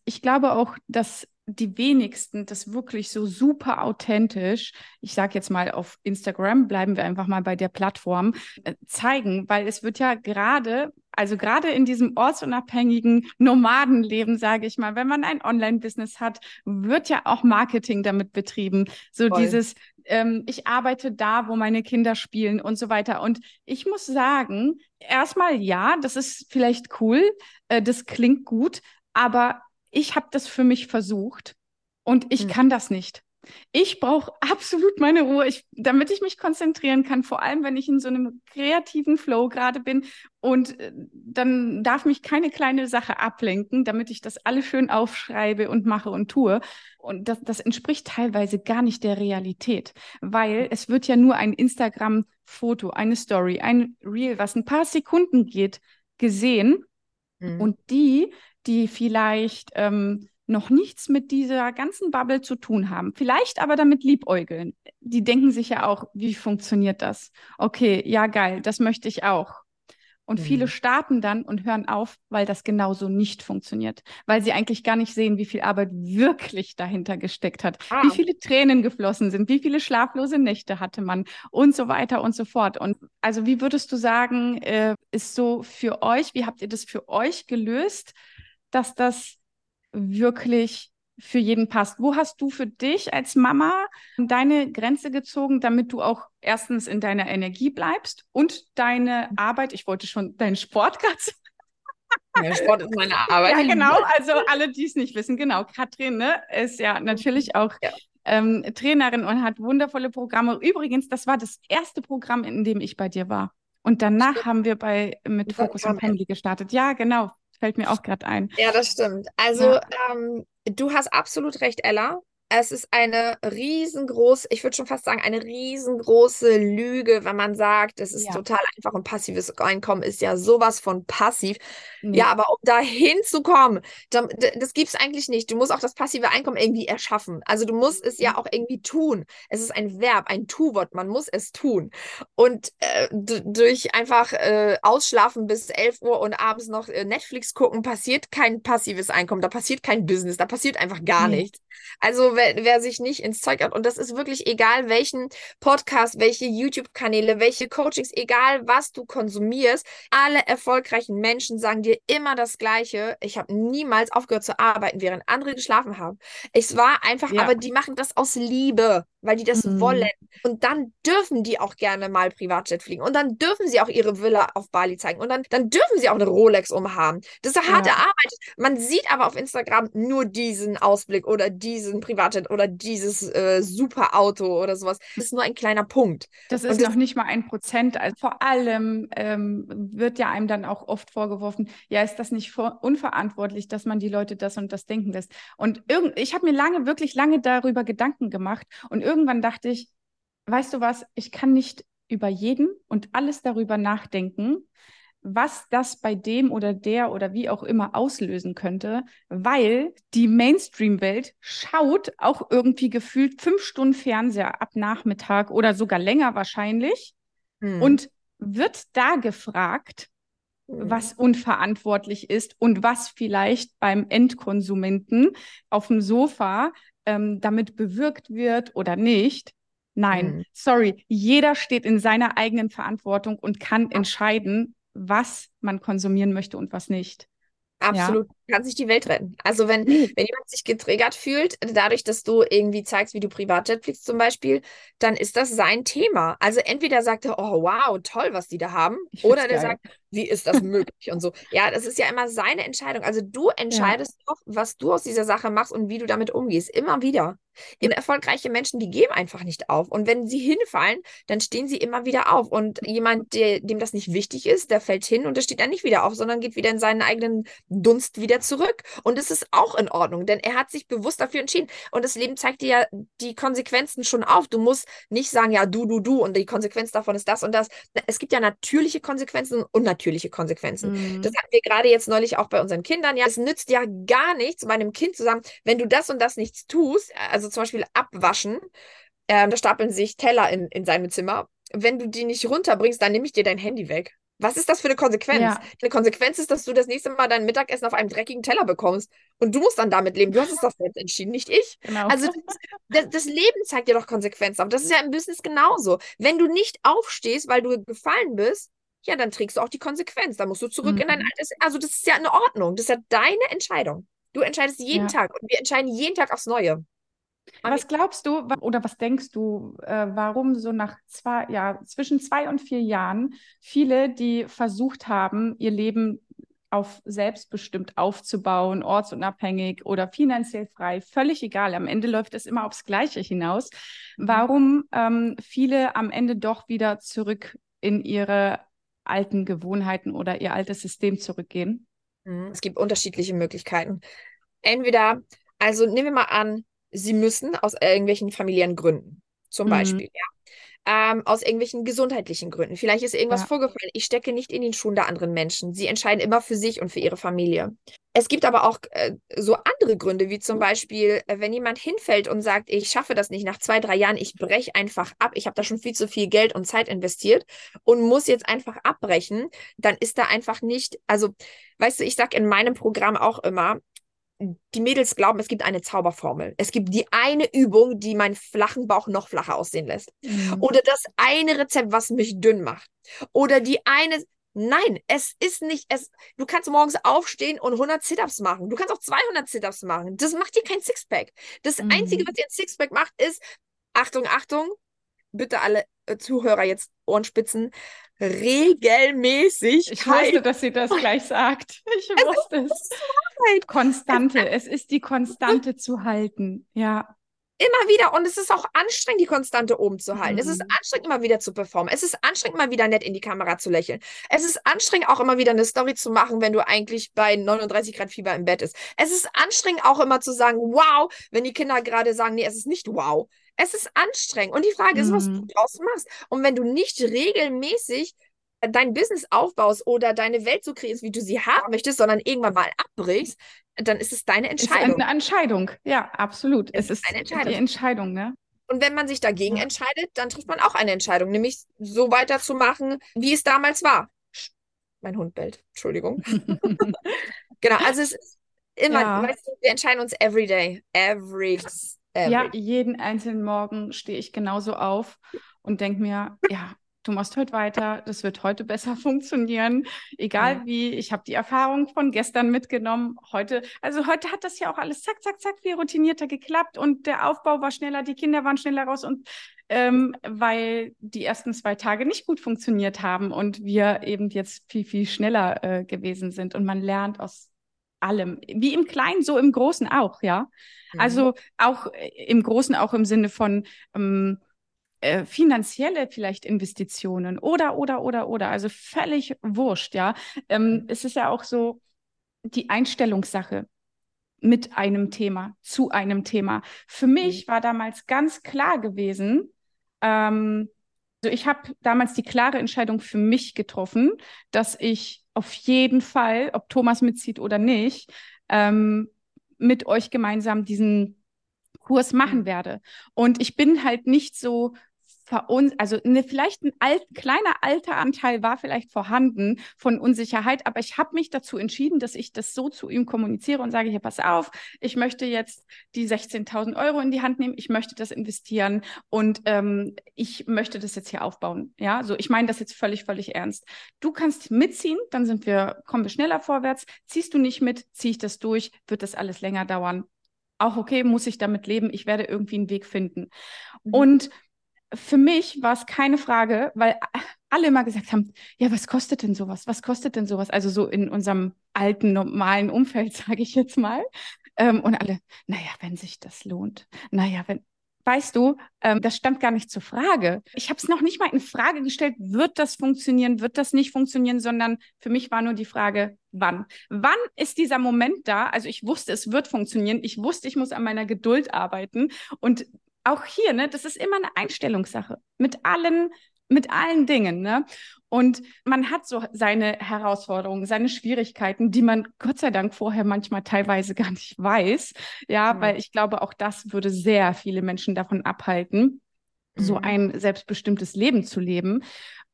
Ich glaube auch, dass die wenigsten das wirklich so super authentisch, ich sage jetzt mal auf Instagram, bleiben wir einfach mal bei der Plattform, äh, zeigen, weil es wird ja gerade, also gerade in diesem ortsunabhängigen Nomadenleben, sage ich mal, wenn man ein Online-Business hat, wird ja auch Marketing damit betrieben. So Voll. dieses, ähm, ich arbeite da, wo meine Kinder spielen und so weiter. Und ich muss sagen, erstmal ja, das ist vielleicht cool, äh, das klingt gut, aber ich habe das für mich versucht und ich hm. kann das nicht. Ich brauche absolut meine Ruhe, ich, damit ich mich konzentrieren kann, vor allem wenn ich in so einem kreativen Flow gerade bin. Und äh, dann darf mich keine kleine Sache ablenken, damit ich das alles schön aufschreibe und mache und tue. Und das, das entspricht teilweise gar nicht der Realität, weil es wird ja nur ein Instagram-Foto, eine Story, ein Reel, was ein paar Sekunden geht, gesehen. Mhm. Und die, die vielleicht ähm, noch nichts mit dieser ganzen Bubble zu tun haben, vielleicht aber damit liebäugeln. Die denken sich ja auch, wie funktioniert das? Okay, ja, geil, das möchte ich auch. Und mhm. viele starten dann und hören auf, weil das genauso nicht funktioniert, weil sie eigentlich gar nicht sehen, wie viel Arbeit wirklich dahinter gesteckt hat, ah. wie viele Tränen geflossen sind, wie viele schlaflose Nächte hatte man und so weiter und so fort. Und also wie würdest du sagen, äh, ist so für euch, wie habt ihr das für euch gelöst, dass das wirklich für jeden passt. Wo hast du für dich als Mama deine Grenze gezogen, damit du auch erstens in deiner Energie bleibst und deine Arbeit, ich wollte schon deinen Sport gerade ja, Sport ist meine Arbeit. Ja, genau. Also alle, die es nicht wissen, genau. Katrin ne, ist ja natürlich auch ja. Ähm, Trainerin und hat wundervolle Programme. Übrigens, das war das erste Programm, in dem ich bei dir war. Und danach Stimmt. haben wir bei mit Focus on Family gestartet. Ja, genau. Fällt mir auch gerade ein. Ja, das stimmt. Also, ja. ähm, du hast absolut recht, Ella. Es ist eine riesengroße, ich würde schon fast sagen, eine riesengroße Lüge, wenn man sagt, es ist ja. total einfach und passives Einkommen ist ja sowas von passiv. Nee. Ja, aber um da hinzukommen, das gibt es eigentlich nicht. Du musst auch das passive Einkommen irgendwie erschaffen. Also du musst es ja mhm. auch irgendwie tun. Es ist ein Verb, ein Tu-Wort. Man muss es tun. Und äh, durch einfach äh, ausschlafen bis 11 Uhr und abends noch äh, Netflix gucken, passiert kein passives Einkommen. Da passiert kein Business. Da passiert einfach gar nee. nichts. Also wer, wer sich nicht ins Zeug hat, und das ist wirklich egal, welchen Podcast, welche YouTube-Kanäle, welche Coachings, egal was du konsumierst, alle erfolgreichen Menschen sagen dir immer das Gleiche. Ich habe niemals aufgehört zu arbeiten, während andere geschlafen haben. Es war einfach, ja. aber die machen das aus Liebe weil die das mhm. wollen. Und dann dürfen die auch gerne mal Privatjet fliegen. Und dann dürfen sie auch ihre Villa auf Bali zeigen. Und dann, dann dürfen sie auch eine Rolex umhaben. Das ist eine harte ja. Arbeit. Man sieht aber auf Instagram nur diesen Ausblick oder diesen Privatjet oder dieses äh, super Auto oder sowas. Das ist nur ein kleiner Punkt. Das ist das noch nicht mal ein Prozent. Also vor allem ähm, wird ja einem dann auch oft vorgeworfen, ja, ist das nicht unverantwortlich, dass man die Leute das und das denken lässt. Und irgend ich habe mir lange, wirklich lange darüber Gedanken gemacht und irgendwann dachte ich, weißt du was, ich kann nicht über jeden und alles darüber nachdenken, was das bei dem oder der oder wie auch immer auslösen könnte, weil die Mainstream-Welt schaut auch irgendwie gefühlt fünf Stunden Fernseher ab Nachmittag oder sogar länger wahrscheinlich hm. und wird da gefragt, hm. was unverantwortlich ist und was vielleicht beim Endkonsumenten auf dem Sofa ähm, damit bewirkt wird oder nicht. Nein, mhm. sorry, jeder steht in seiner eigenen Verantwortung und kann entscheiden, was man konsumieren möchte und was nicht. Absolut. Ja? Kannst nicht die Welt retten. Also wenn, wenn jemand sich getriggert fühlt, dadurch, dass du irgendwie zeigst, wie du Privatjet fliegst zum Beispiel, dann ist das sein Thema. Also entweder sagt er, oh wow, toll, was die da haben, oder der geil. sagt, wie ist das möglich und so. Ja, das ist ja immer seine Entscheidung. Also du entscheidest ja. doch, was du aus dieser Sache machst und wie du damit umgehst. Immer wieder. Und erfolgreiche Menschen, die geben einfach nicht auf. Und wenn sie hinfallen, dann stehen sie immer wieder auf. Und jemand, der, dem das nicht wichtig ist, der fällt hin und der steht dann nicht wieder auf, sondern geht wieder in seinen eigenen Dunst wieder zurück. Und es ist auch in Ordnung, denn er hat sich bewusst dafür entschieden. Und das Leben zeigt dir ja die Konsequenzen schon auf. Du musst nicht sagen, ja, du, du, du und die Konsequenz davon ist das und das. Es gibt ja natürliche Konsequenzen und unnatürliche Konsequenzen. Mhm. Das hatten wir gerade jetzt neulich auch bei unseren Kindern. Ja, es nützt ja gar nichts, meinem Kind zu sagen, wenn du das und das nichts tust, also zum Beispiel abwaschen, äh, da stapeln sich Teller in, in seinem Zimmer. Wenn du die nicht runterbringst, dann nehme ich dir dein Handy weg. Was ist das für eine Konsequenz? Ja. Eine Konsequenz ist, dass du das nächste Mal dein Mittagessen auf einem dreckigen Teller bekommst. Und du musst dann damit leben. Du hast es doch selbst entschieden, nicht ich. Genau. Also das, das, Leben zeigt dir doch Konsequenzen. Aber das ist ja im Business genauso. Wenn du nicht aufstehst, weil du gefallen bist, ja, dann trägst du auch die Konsequenz. Dann musst du zurück mhm. in dein mhm. altes. Also das ist ja in Ordnung. Das ist ja deine Entscheidung. Du entscheidest jeden ja. Tag und wir entscheiden jeden Tag aufs Neue. Was glaubst du oder was denkst du, äh, warum so nach zwei, ja, zwischen zwei und vier Jahren viele, die versucht haben, ihr Leben auf selbstbestimmt aufzubauen, ortsunabhängig oder finanziell frei, völlig egal. Am Ende läuft es immer aufs Gleiche hinaus. Mhm. Warum ähm, viele am Ende doch wieder zurück in ihre alten Gewohnheiten oder ihr altes System zurückgehen? Mhm. Es gibt unterschiedliche Möglichkeiten. Entweder, also nehmen wir mal an, sie müssen aus irgendwelchen familiären Gründen, zum mhm. Beispiel, ja. Ähm, aus irgendwelchen gesundheitlichen Gründen. Vielleicht ist irgendwas ja. vorgefallen. Ich stecke nicht in den Schuhen der anderen Menschen. Sie entscheiden immer für sich und für ihre Familie. Es gibt aber auch äh, so andere Gründe, wie zum Beispiel, äh, wenn jemand hinfällt und sagt, ich schaffe das nicht nach zwei, drei Jahren, ich breche einfach ab, ich habe da schon viel zu viel Geld und Zeit investiert und muss jetzt einfach abbrechen, dann ist da einfach nicht, also, weißt du, ich sage in meinem Programm auch immer, die Mädels glauben, es gibt eine Zauberformel. Es gibt die eine Übung, die meinen flachen Bauch noch flacher aussehen lässt. Mhm. Oder das eine Rezept, was mich dünn macht. Oder die eine. Nein, es ist nicht. Es, du kannst morgens aufstehen und 100 Sit-Ups machen. Du kannst auch 200 Sit-Ups machen. Das macht dir kein Sixpack. Das mhm. Einzige, was dir ein Sixpack macht, ist, Achtung, Achtung, bitte alle äh, Zuhörer jetzt Ohrenspitzen, regelmäßig. Ich wusste, dass sie das gleich sagt. Ich es wusste es. Konstante. Es ist die Konstante zu halten. Ja. Immer wieder. Und es ist auch anstrengend, die Konstante oben zu halten. Mhm. Es ist mhm. anstrengend, immer wieder zu performen. Es ist anstrengend, immer wieder nett in die Kamera zu lächeln. Es ist anstrengend, auch immer wieder eine Story zu machen, wenn du eigentlich bei 39 Grad Fieber im Bett ist. Es ist anstrengend, auch immer zu sagen, wow, wenn die Kinder gerade sagen, nee, es ist nicht wow. Es ist anstrengend. Und die Frage ist, was du mhm. draus machst. Und wenn du nicht regelmäßig dein Business aufbaust oder deine Welt so kreierst, wie du sie haben möchtest, sondern irgendwann mal abbrichst, dann ist es deine Entscheidung. Ist eine Entscheidung, ja, absolut. Es, es ist eine Entscheidung. die Entscheidung, ne? Und wenn man sich dagegen entscheidet, dann trifft man auch eine Entscheidung, nämlich so weiterzumachen, wie es damals war. Mein Hund bellt, Entschuldigung. genau, also es ist immer, ja. weißt du, wir entscheiden uns every day. Every, every. Ja, jeden einzelnen Morgen stehe ich genauso auf und denke mir, ja, du machst heute weiter, das wird heute besser funktionieren. Egal ja. wie, ich habe die Erfahrung von gestern mitgenommen. Heute, also heute hat das ja auch alles zack, zack, zack, viel routinierter geklappt und der Aufbau war schneller, die Kinder waren schneller raus und ähm, weil die ersten zwei Tage nicht gut funktioniert haben und wir eben jetzt viel, viel schneller äh, gewesen sind und man lernt aus allem, wie im Kleinen, so im Großen auch, ja. Mhm. Also auch äh, im Großen, auch im Sinne von, ähm, äh, finanzielle vielleicht Investitionen oder, oder, oder, oder. Also völlig wurscht, ja. Ähm, mhm. es ist ja auch so die Einstellungssache mit einem Thema, zu einem Thema. Für mich mhm. war damals ganz klar gewesen, ähm, also ich habe damals die klare Entscheidung für mich getroffen, dass ich auf jeden Fall, ob Thomas mitzieht oder nicht, ähm, mit euch gemeinsam diesen Kurs machen mhm. werde. Und ich bin halt nicht so verun also ne, vielleicht ein alt, kleiner alter Anteil war vielleicht vorhanden von Unsicherheit, aber ich habe mich dazu entschieden, dass ich das so zu ihm kommuniziere und sage, hier, pass auf, ich möchte jetzt die 16.000 Euro in die Hand nehmen, ich möchte das investieren und ähm, ich möchte das jetzt hier aufbauen. Ja, so ich meine das jetzt völlig, völlig ernst. Du kannst mitziehen, dann sind wir, kommen wir schneller vorwärts. Ziehst du nicht mit, ziehe ich das durch, wird das alles länger dauern. Auch okay, muss ich damit leben, ich werde irgendwie einen Weg finden. Mhm. Und für mich war es keine Frage, weil alle immer gesagt haben, ja, was kostet denn sowas? Was kostet denn sowas? Also so in unserem alten, normalen Umfeld, sage ich jetzt mal. Ähm, und alle, naja, wenn sich das lohnt. Naja, wenn, weißt du, ähm, das stand gar nicht zur Frage. Ich habe es noch nicht mal in Frage gestellt, wird das funktionieren, wird das nicht funktionieren, sondern für mich war nur die Frage, wann. Wann ist dieser Moment da? Also ich wusste, es wird funktionieren. Ich wusste, ich muss an meiner Geduld arbeiten. Und auch hier, ne, das ist immer eine Einstellungssache mit allen, mit allen Dingen, ne? Und man hat so seine Herausforderungen, seine Schwierigkeiten, die man Gott sei Dank vorher manchmal teilweise gar nicht weiß. Ja, mhm. weil ich glaube, auch das würde sehr viele Menschen davon abhalten, mhm. so ein selbstbestimmtes Leben zu leben.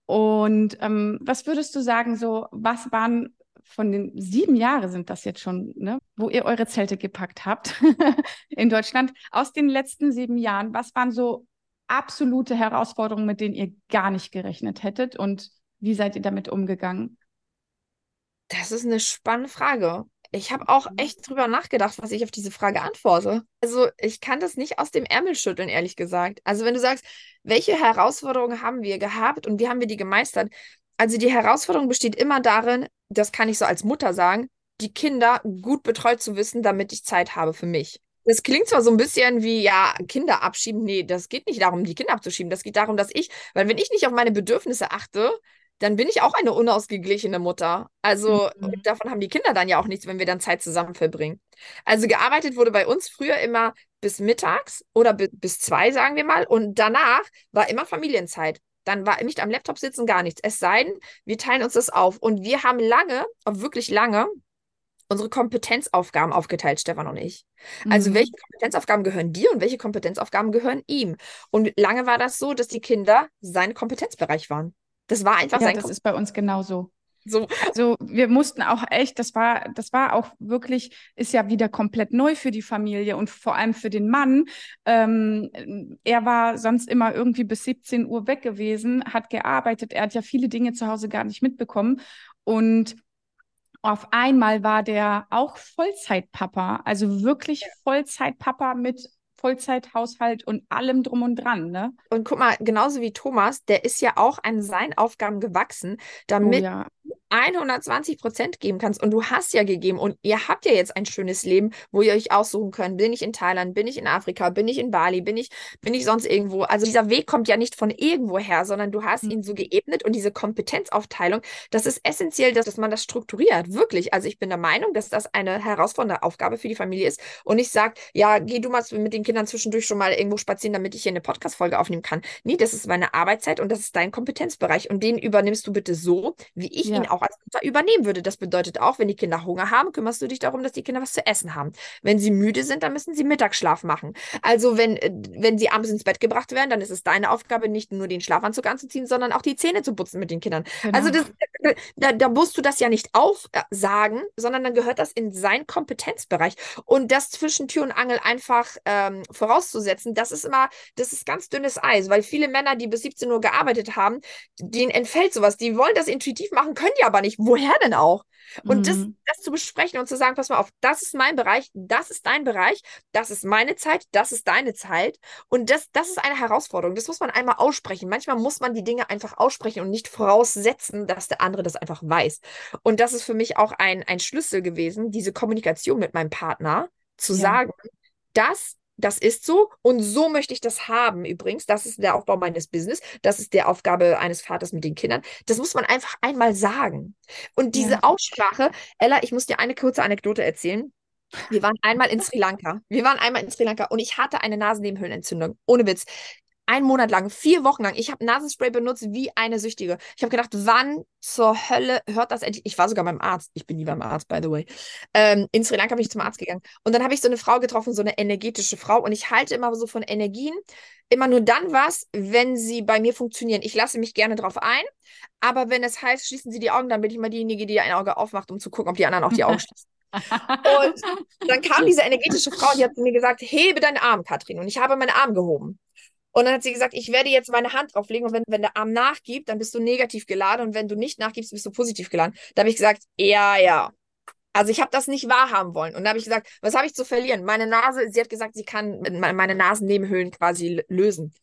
Und ähm, was würdest du sagen, so, was waren von den sieben Jahren sind das jetzt schon, ne, wo ihr eure Zelte gepackt habt in Deutschland. Aus den letzten sieben Jahren, was waren so absolute Herausforderungen, mit denen ihr gar nicht gerechnet hättet und wie seid ihr damit umgegangen? Das ist eine spannende Frage. Ich habe auch mhm. echt drüber nachgedacht, was ich auf diese Frage antworte. Also, ich kann das nicht aus dem Ärmel schütteln, ehrlich gesagt. Also, wenn du sagst, welche Herausforderungen haben wir gehabt und wie haben wir die gemeistert? Also, die Herausforderung besteht immer darin, das kann ich so als Mutter sagen, die Kinder gut betreut zu wissen, damit ich Zeit habe für mich. Das klingt zwar so ein bisschen wie, ja, Kinder abschieben. Nee, das geht nicht darum, die Kinder abzuschieben. Das geht darum, dass ich, weil wenn ich nicht auf meine Bedürfnisse achte, dann bin ich auch eine unausgeglichene Mutter. Also mhm. davon haben die Kinder dann ja auch nichts, wenn wir dann Zeit zusammen verbringen. Also gearbeitet wurde bei uns früher immer bis mittags oder bis zwei, sagen wir mal. Und danach war immer Familienzeit. Dann war nicht am Laptop sitzen gar nichts. Es sei denn, wir teilen uns das auf. Und wir haben lange, wirklich lange, unsere Kompetenzaufgaben aufgeteilt, Stefan und ich. Also mhm. welche Kompetenzaufgaben gehören dir und welche Kompetenzaufgaben gehören ihm? Und lange war das so, dass die Kinder sein Kompetenzbereich waren. Das war einfach ja, sein. Das Kom ist bei uns genauso. So. Also wir mussten auch echt, das war, das war auch wirklich, ist ja wieder komplett neu für die Familie und vor allem für den Mann. Ähm, er war sonst immer irgendwie bis 17 Uhr weg gewesen, hat gearbeitet, er hat ja viele Dinge zu Hause gar nicht mitbekommen. Und auf einmal war der auch Vollzeitpapa, also wirklich Vollzeitpapa mit Vollzeithaushalt und allem drum und dran, ne? Und guck mal, genauso wie Thomas, der ist ja auch an seinen Aufgaben gewachsen, damit oh ja. 120 Prozent geben kannst. Und du hast ja gegeben und ihr habt ja jetzt ein schönes Leben, wo ihr euch aussuchen könnt. Bin ich in Thailand, bin ich in Afrika, bin ich in Bali, bin ich, bin ich sonst irgendwo. Also dieser Weg kommt ja nicht von irgendwo her, sondern du hast mhm. ihn so geebnet und diese Kompetenzaufteilung, das ist essentiell, dass, dass man das strukturiert. Wirklich. Also ich bin der Meinung, dass das eine herausfordernde Aufgabe für die Familie ist. Und ich sage, ja, geh du mal mit den Kindern zwischendurch schon mal irgendwo spazieren, damit ich hier eine Podcast-Folge aufnehmen kann. Nee, das ist meine Arbeitszeit und das ist dein Kompetenzbereich. Und den übernimmst du bitte so, wie ich ja. Ihn auch als Mutter übernehmen würde. Das bedeutet auch, wenn die Kinder Hunger haben, kümmerst du dich darum, dass die Kinder was zu essen haben. Wenn sie müde sind, dann müssen sie Mittagsschlaf machen. Also wenn, äh, wenn sie abends ins Bett gebracht werden, dann ist es deine Aufgabe, nicht nur den Schlafanzug anzuziehen, sondern auch die Zähne zu putzen mit den Kindern. Genau. Also das, da, da musst du das ja nicht aufsagen, sondern dann gehört das in seinen Kompetenzbereich. Und das zwischen Tür und Angel einfach ähm, vorauszusetzen, das ist immer, das ist ganz dünnes Eis, weil viele Männer, die bis 17 Uhr gearbeitet haben, denen entfällt sowas. Die wollen das intuitiv machen, können ja aber nicht. Woher denn auch? Und mhm. das, das zu besprechen und zu sagen, pass mal auf, das ist mein Bereich, das ist dein Bereich, das ist meine Zeit, das ist deine Zeit. Und das, das ist eine Herausforderung. Das muss man einmal aussprechen. Manchmal muss man die Dinge einfach aussprechen und nicht voraussetzen, dass der andere das einfach weiß. Und das ist für mich auch ein, ein Schlüssel gewesen, diese Kommunikation mit meinem Partner, zu ja. sagen, das das ist so und so möchte ich das haben übrigens. Das ist der Aufbau meines Business. Das ist die Aufgabe eines Vaters mit den Kindern. Das muss man einfach einmal sagen. Und diese ja. Aussprache, Ella, ich muss dir eine kurze Anekdote erzählen. Wir waren einmal in Sri Lanka. Wir waren einmal in Sri Lanka und ich hatte eine Nasennebenhöhlenentzündung. Ohne Witz. Einen Monat lang, vier Wochen lang. Ich habe Nasenspray benutzt wie eine Süchtige. Ich habe gedacht, wann zur Hölle hört das endlich? Ich war sogar beim Arzt. Ich bin nie beim Arzt, by the way. Ähm, in Sri Lanka bin ich zum Arzt gegangen. Und dann habe ich so eine Frau getroffen, so eine energetische Frau. Und ich halte immer so von Energien immer nur dann was, wenn sie bei mir funktionieren. Ich lasse mich gerne drauf ein. Aber wenn es heißt, schließen Sie die Augen, dann bin ich immer diejenige, die ein Auge aufmacht, um zu gucken, ob die anderen auch die Augen schließen. und dann kam diese energetische Frau, die hat mir gesagt, hebe deinen Arm, Katrin. Und ich habe meinen Arm gehoben. Und dann hat sie gesagt, ich werde jetzt meine Hand drauflegen und wenn, wenn der Arm nachgibt, dann bist du negativ geladen und wenn du nicht nachgibst, bist du positiv geladen. Da habe ich gesagt, ja, ja. Also ich habe das nicht wahrhaben wollen. Und da habe ich gesagt, was habe ich zu verlieren? Meine Nase, sie hat gesagt, sie kann meine Nasennebenhöhlen quasi lösen.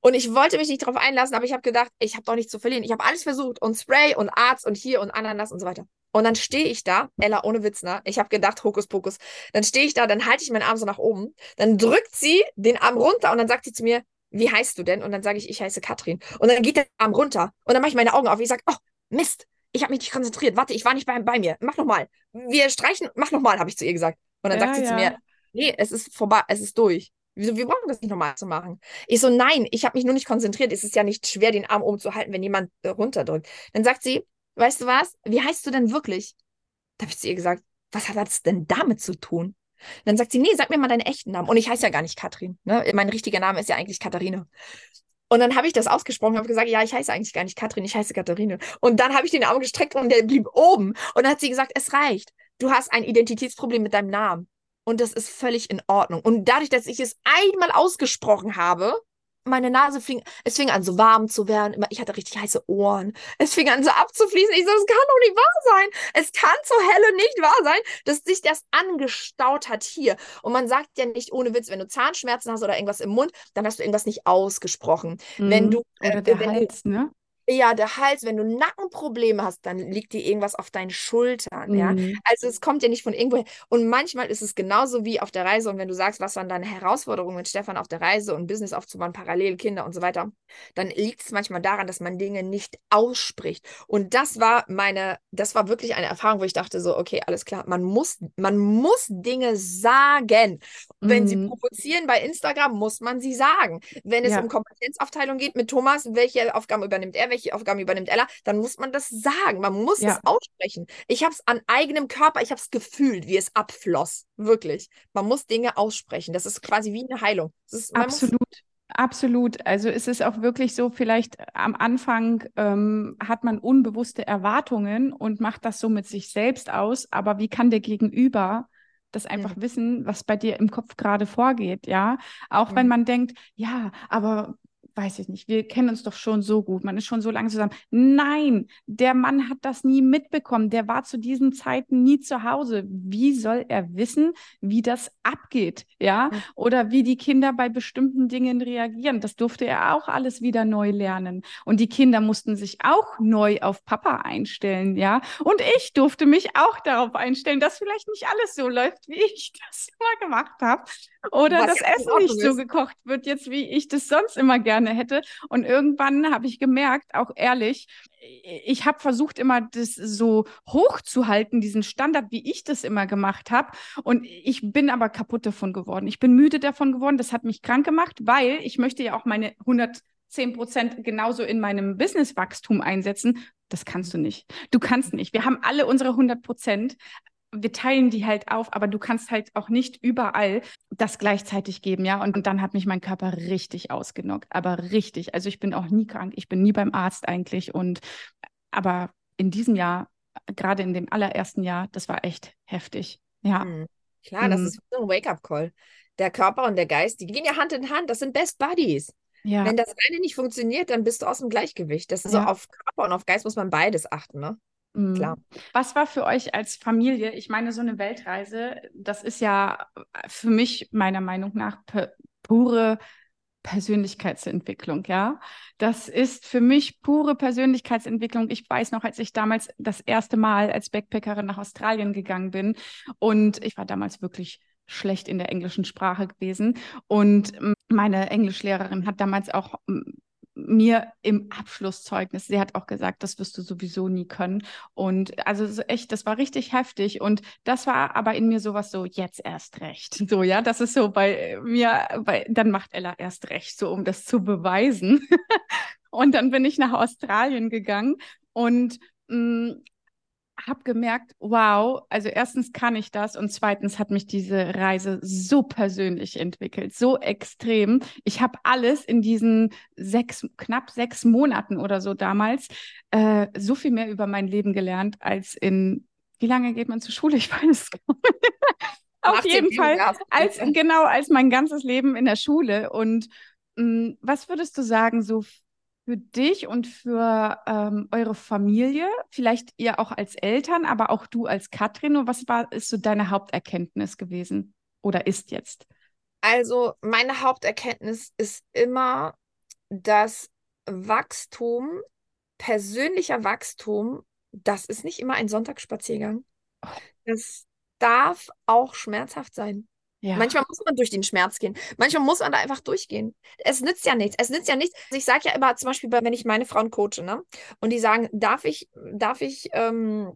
Und ich wollte mich nicht darauf einlassen, aber ich habe gedacht, ich habe doch nichts zu verlieren. Ich habe alles versucht und Spray und Arzt und hier und Ananas und so weiter. Und dann stehe ich da, Ella ohne Witz, ne? Ich habe gedacht, Hokuspokus. Dann stehe ich da, dann halte ich meinen Arm so nach oben, dann drückt sie den Arm runter und dann sagt sie zu mir, wie heißt du denn? Und dann sage ich, ich heiße Katrin. Und dann geht der Arm runter und dann mache ich meine Augen auf und ich sage, oh, Mist, ich habe mich nicht konzentriert. Warte, ich war nicht bei, bei mir. Mach nochmal. Wir streichen, mach nochmal, habe ich zu ihr gesagt. Und dann ja, sagt sie ja. zu mir, nee, es ist vorbei, es ist durch. Wieso, wir brauchen das nicht nochmal zu machen. Ich so, nein, ich habe mich nur nicht konzentriert. Es ist ja nicht schwer, den Arm oben zu halten, wenn jemand äh, runterdrückt. Dann sagt sie, weißt du was, wie heißt du denn wirklich? Da habe ich zu ihr gesagt, was hat das denn damit zu tun? dann sagt sie, nee, sag mir mal deinen echten Namen. Und ich heiße ja gar nicht Katrin. Ne? Mein richtiger Name ist ja eigentlich Katharina. Und dann habe ich das ausgesprochen, habe gesagt, ja, ich heiße eigentlich gar nicht Katrin, ich heiße Katharine. Und dann habe ich den Arm gestreckt und der blieb oben. Und dann hat sie gesagt, es reicht. Du hast ein Identitätsproblem mit deinem Namen. Und das ist völlig in Ordnung. Und dadurch, dass ich es einmal ausgesprochen habe, meine Nase fing, es fing an so warm zu werden. Ich hatte richtig heiße Ohren. Es fing an so abzufließen. Ich so, das kann doch nicht wahr sein. Es kann zur Helle nicht wahr sein, dass sich das angestaut hat hier. Und man sagt ja nicht ohne Witz, wenn du Zahnschmerzen hast oder irgendwas im Mund, dann hast du irgendwas nicht ausgesprochen. Mhm. Wenn du, äh, oder der Hals, du, ne? Ja, der Hals, wenn du Nackenprobleme hast, dann liegt dir irgendwas auf deinen Schultern, ja. Mhm. Also es kommt ja nicht von irgendwoher. Und manchmal ist es genauso wie auf der Reise. Und wenn du sagst, was waren deine Herausforderungen mit Stefan auf der Reise und Business aufzubauen, parallel Kinder und so weiter, dann liegt es manchmal daran, dass man Dinge nicht ausspricht. Und das war meine, das war wirklich eine Erfahrung, wo ich dachte so, okay, alles klar, man muss, man muss Dinge sagen. Wenn mhm. sie provozieren bei Instagram, muss man sie sagen. Wenn es ja. um Kompetenzaufteilung geht mit Thomas, welche Aufgaben übernimmt er, welche welche Aufgaben übernimmt Ella, dann muss man das sagen. Man muss ja. es aussprechen. Ich habe es an eigenem Körper, ich habe es gefühlt, wie es abfloss. Wirklich. Man muss Dinge aussprechen. Das ist quasi wie eine Heilung. Ist, Absolut. Absolut. Also ist es auch wirklich so, vielleicht am Anfang ähm, hat man unbewusste Erwartungen und macht das so mit sich selbst aus, aber wie kann der Gegenüber das einfach mhm. wissen, was bei dir im Kopf gerade vorgeht, ja? Auch mhm. wenn man denkt, ja, aber weiß ich nicht, wir kennen uns doch schon so gut, man ist schon so lange zusammen. Nein, der Mann hat das nie mitbekommen, der war zu diesen Zeiten nie zu Hause. Wie soll er wissen, wie das abgeht, ja? Oder wie die Kinder bei bestimmten Dingen reagieren? Das durfte er auch alles wieder neu lernen. Und die Kinder mussten sich auch neu auf Papa einstellen, ja? Und ich durfte mich auch darauf einstellen, dass vielleicht nicht alles so läuft, wie ich das immer gemacht habe. Oder Was das Essen nicht so gekocht wird, jetzt wie ich das sonst immer gerne hätte. Und irgendwann habe ich gemerkt, auch ehrlich, ich habe versucht, immer das so hoch zu halten, diesen Standard, wie ich das immer gemacht habe. Und ich bin aber kaputt davon geworden. Ich bin müde davon geworden. Das hat mich krank gemacht, weil ich möchte ja auch meine 110 Prozent genauso in meinem Businesswachstum einsetzen. Das kannst du nicht. Du kannst nicht. Wir haben alle unsere 100 Prozent, wir teilen die halt auf, aber du kannst halt auch nicht überall das gleichzeitig geben, ja. Und, und dann hat mich mein Körper richtig ausgenockt, aber richtig. Also ich bin auch nie krank, ich bin nie beim Arzt eigentlich. Und aber in diesem Jahr, gerade in dem allerersten Jahr, das war echt heftig. Ja. Mhm. Klar, das mhm. ist so ein Wake-up-Call. Der Körper und der Geist, die gehen ja Hand in Hand, das sind Best Buddies. Ja. Wenn das eine nicht funktioniert, dann bist du aus dem Gleichgewicht. Das ist ja. so auf Körper und auf Geist muss man beides achten, ne? Klar. Mhm. Was war für euch als Familie, ich meine, so eine Weltreise, das ist ja für mich meiner Meinung nach pure Persönlichkeitsentwicklung, ja. Das ist für mich pure Persönlichkeitsentwicklung. Ich weiß noch, als ich damals das erste Mal als Backpackerin nach Australien gegangen bin und ich war damals wirklich schlecht in der englischen Sprache gewesen und meine Englischlehrerin hat damals auch mir im Abschlusszeugnis, sie hat auch gesagt, das wirst du sowieso nie können. Und also so echt, das war richtig heftig. Und das war aber in mir sowas so, jetzt erst recht. So, ja, das ist so bei mir, bei, dann macht Ella erst recht, so um das zu beweisen. und dann bin ich nach Australien gegangen und mm, habe gemerkt, wow, also erstens kann ich das und zweitens hat mich diese Reise so persönlich entwickelt, so extrem. Ich habe alles in diesen sechs, knapp sechs Monaten oder so damals äh, so viel mehr über mein Leben gelernt als in, wie lange geht man zur Schule? Ich weiß es gar nicht. Auf jeden Fall, als, genau, als mein ganzes Leben in der Schule. Und mh, mm, was würdest du sagen, so für dich und für ähm, eure Familie, vielleicht ihr auch als Eltern, aber auch du als Katrin? Und was war, ist so deine Haupterkenntnis gewesen oder ist jetzt? Also meine Haupterkenntnis ist immer, dass Wachstum, persönlicher Wachstum, das ist nicht immer ein Sonntagsspaziergang. Oh. Das darf auch schmerzhaft sein. Ja. Manchmal muss man durch den Schmerz gehen. Manchmal muss man da einfach durchgehen. Es nützt ja nichts. Es nützt ja nichts. Also ich sage ja immer zum Beispiel, wenn ich meine Frauen coache, ne? Und die sagen, darf ich, darf ich ähm,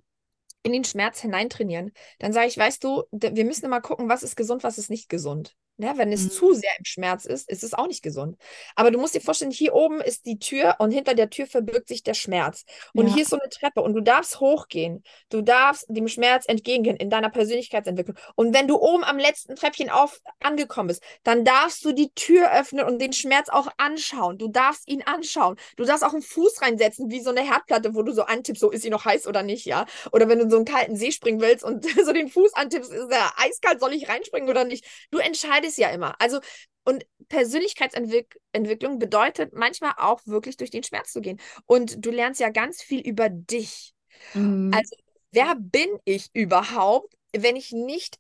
in den Schmerz hineintrainieren? Dann sage ich, weißt du, wir müssen immer gucken, was ist gesund, was ist nicht gesund. Ja, ne, wenn es mhm. zu sehr im Schmerz ist, ist es auch nicht gesund. Aber du musst dir vorstellen, hier oben ist die Tür und hinter der Tür verbirgt sich der Schmerz. Und ja. hier ist so eine Treppe und du darfst hochgehen. Du darfst dem Schmerz entgegengehen in deiner Persönlichkeitsentwicklung. Und wenn du oben am letzten Treppchen auf angekommen bist, dann darfst du die Tür öffnen und den Schmerz auch anschauen. Du darfst ihn anschauen. Du darfst auch einen Fuß reinsetzen, wie so eine Herdplatte, wo du so antippst, so ist sie noch heiß oder nicht, ja? Oder wenn du in so einen kalten See springen willst und so den Fuß antippst, ist er eiskalt, soll ich reinspringen oder nicht? Du entscheidest es ja immer. Also, und Persönlichkeitsentwicklung bedeutet manchmal auch wirklich durch den Schmerz zu gehen. Und du lernst ja ganz viel über dich. Mhm. Also, wer bin ich überhaupt, wenn ich nicht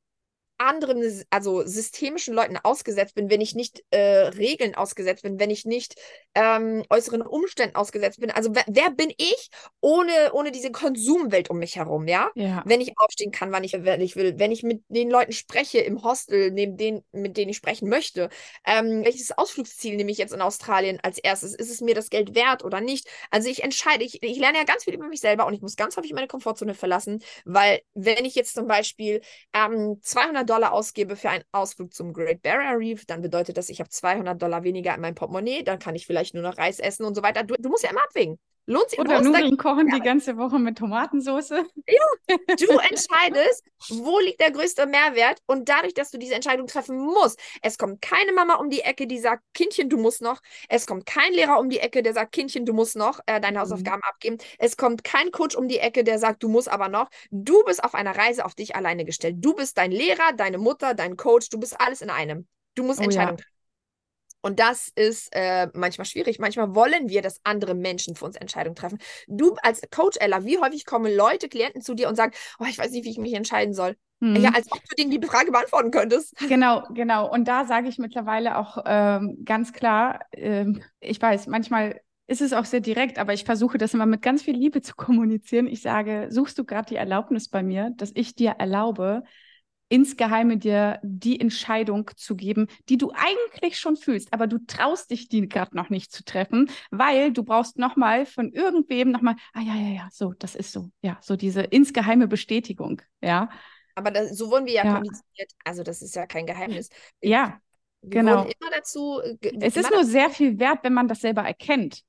anderen, also systemischen Leuten ausgesetzt bin, wenn ich nicht äh, Regeln ausgesetzt bin, wenn ich nicht ähm, äußeren Umständen ausgesetzt bin. Also wer, wer, bin ich ohne, ohne diese Konsumwelt um mich herum, ja? ja? Wenn ich aufstehen kann, wann ich, wenn ich will, wenn ich mit den Leuten spreche im Hostel, neben denen, mit denen ich sprechen möchte, ähm, welches Ausflugsziel nehme ich jetzt in Australien als erstes? Ist es mir das Geld wert oder nicht? Also ich entscheide, ich, ich lerne ja ganz viel über mich selber und ich muss ganz häufig meine Komfortzone verlassen, weil wenn ich jetzt zum Beispiel ähm, 200 200 Dollar ausgebe für einen Ausflug zum Great Barrier Reef, dann bedeutet das, ich habe 200 Dollar weniger in meinem Portemonnaie, dann kann ich vielleicht nur noch Reis essen und so weiter. Du, du musst ja immer abwägen. Lohnt sich Oder Nudeln kochen ja. die ganze Woche mit Tomatensauce. Ja, du entscheidest, wo liegt der größte Mehrwert und dadurch, dass du diese Entscheidung treffen musst. Es kommt keine Mama um die Ecke, die sagt, Kindchen, du musst noch. Es kommt kein Lehrer um die Ecke, der sagt, Kindchen, du musst noch äh, deine mhm. Hausaufgaben mhm. abgeben. Es kommt kein Coach um die Ecke, der sagt, du musst aber noch. Du bist auf einer Reise auf dich alleine gestellt. Du bist dein Lehrer, deine Mutter, dein Coach, du bist alles in einem. Du musst oh, Entscheidungen treffen. Und das ist äh, manchmal schwierig. Manchmal wollen wir, dass andere Menschen für uns Entscheidungen treffen. Du als Coach, Ella, wie häufig kommen Leute, Klienten zu dir und sagen, oh, ich weiß nicht, wie ich mich entscheiden soll. Hm. Ja, als ob du denen die Frage beantworten könntest. Genau, genau. Und da sage ich mittlerweile auch ähm, ganz klar, ähm, ich weiß, manchmal ist es auch sehr direkt, aber ich versuche das immer mit ganz viel Liebe zu kommunizieren. Ich sage, suchst du gerade die Erlaubnis bei mir, dass ich dir erlaube, insgeheime dir die Entscheidung zu geben, die du eigentlich schon fühlst, aber du traust dich die gerade noch nicht zu treffen, weil du brauchst nochmal von irgendwem nochmal, ah ja, ja, ja, so, das ist so, ja, so diese insgeheime Bestätigung, ja. Aber das, so wurden wir ja, ja, konditioniert, also das ist ja kein Geheimnis. Ja, wir genau. immer dazu. Es ist nur sehr viel wert, wenn man das selber erkennt.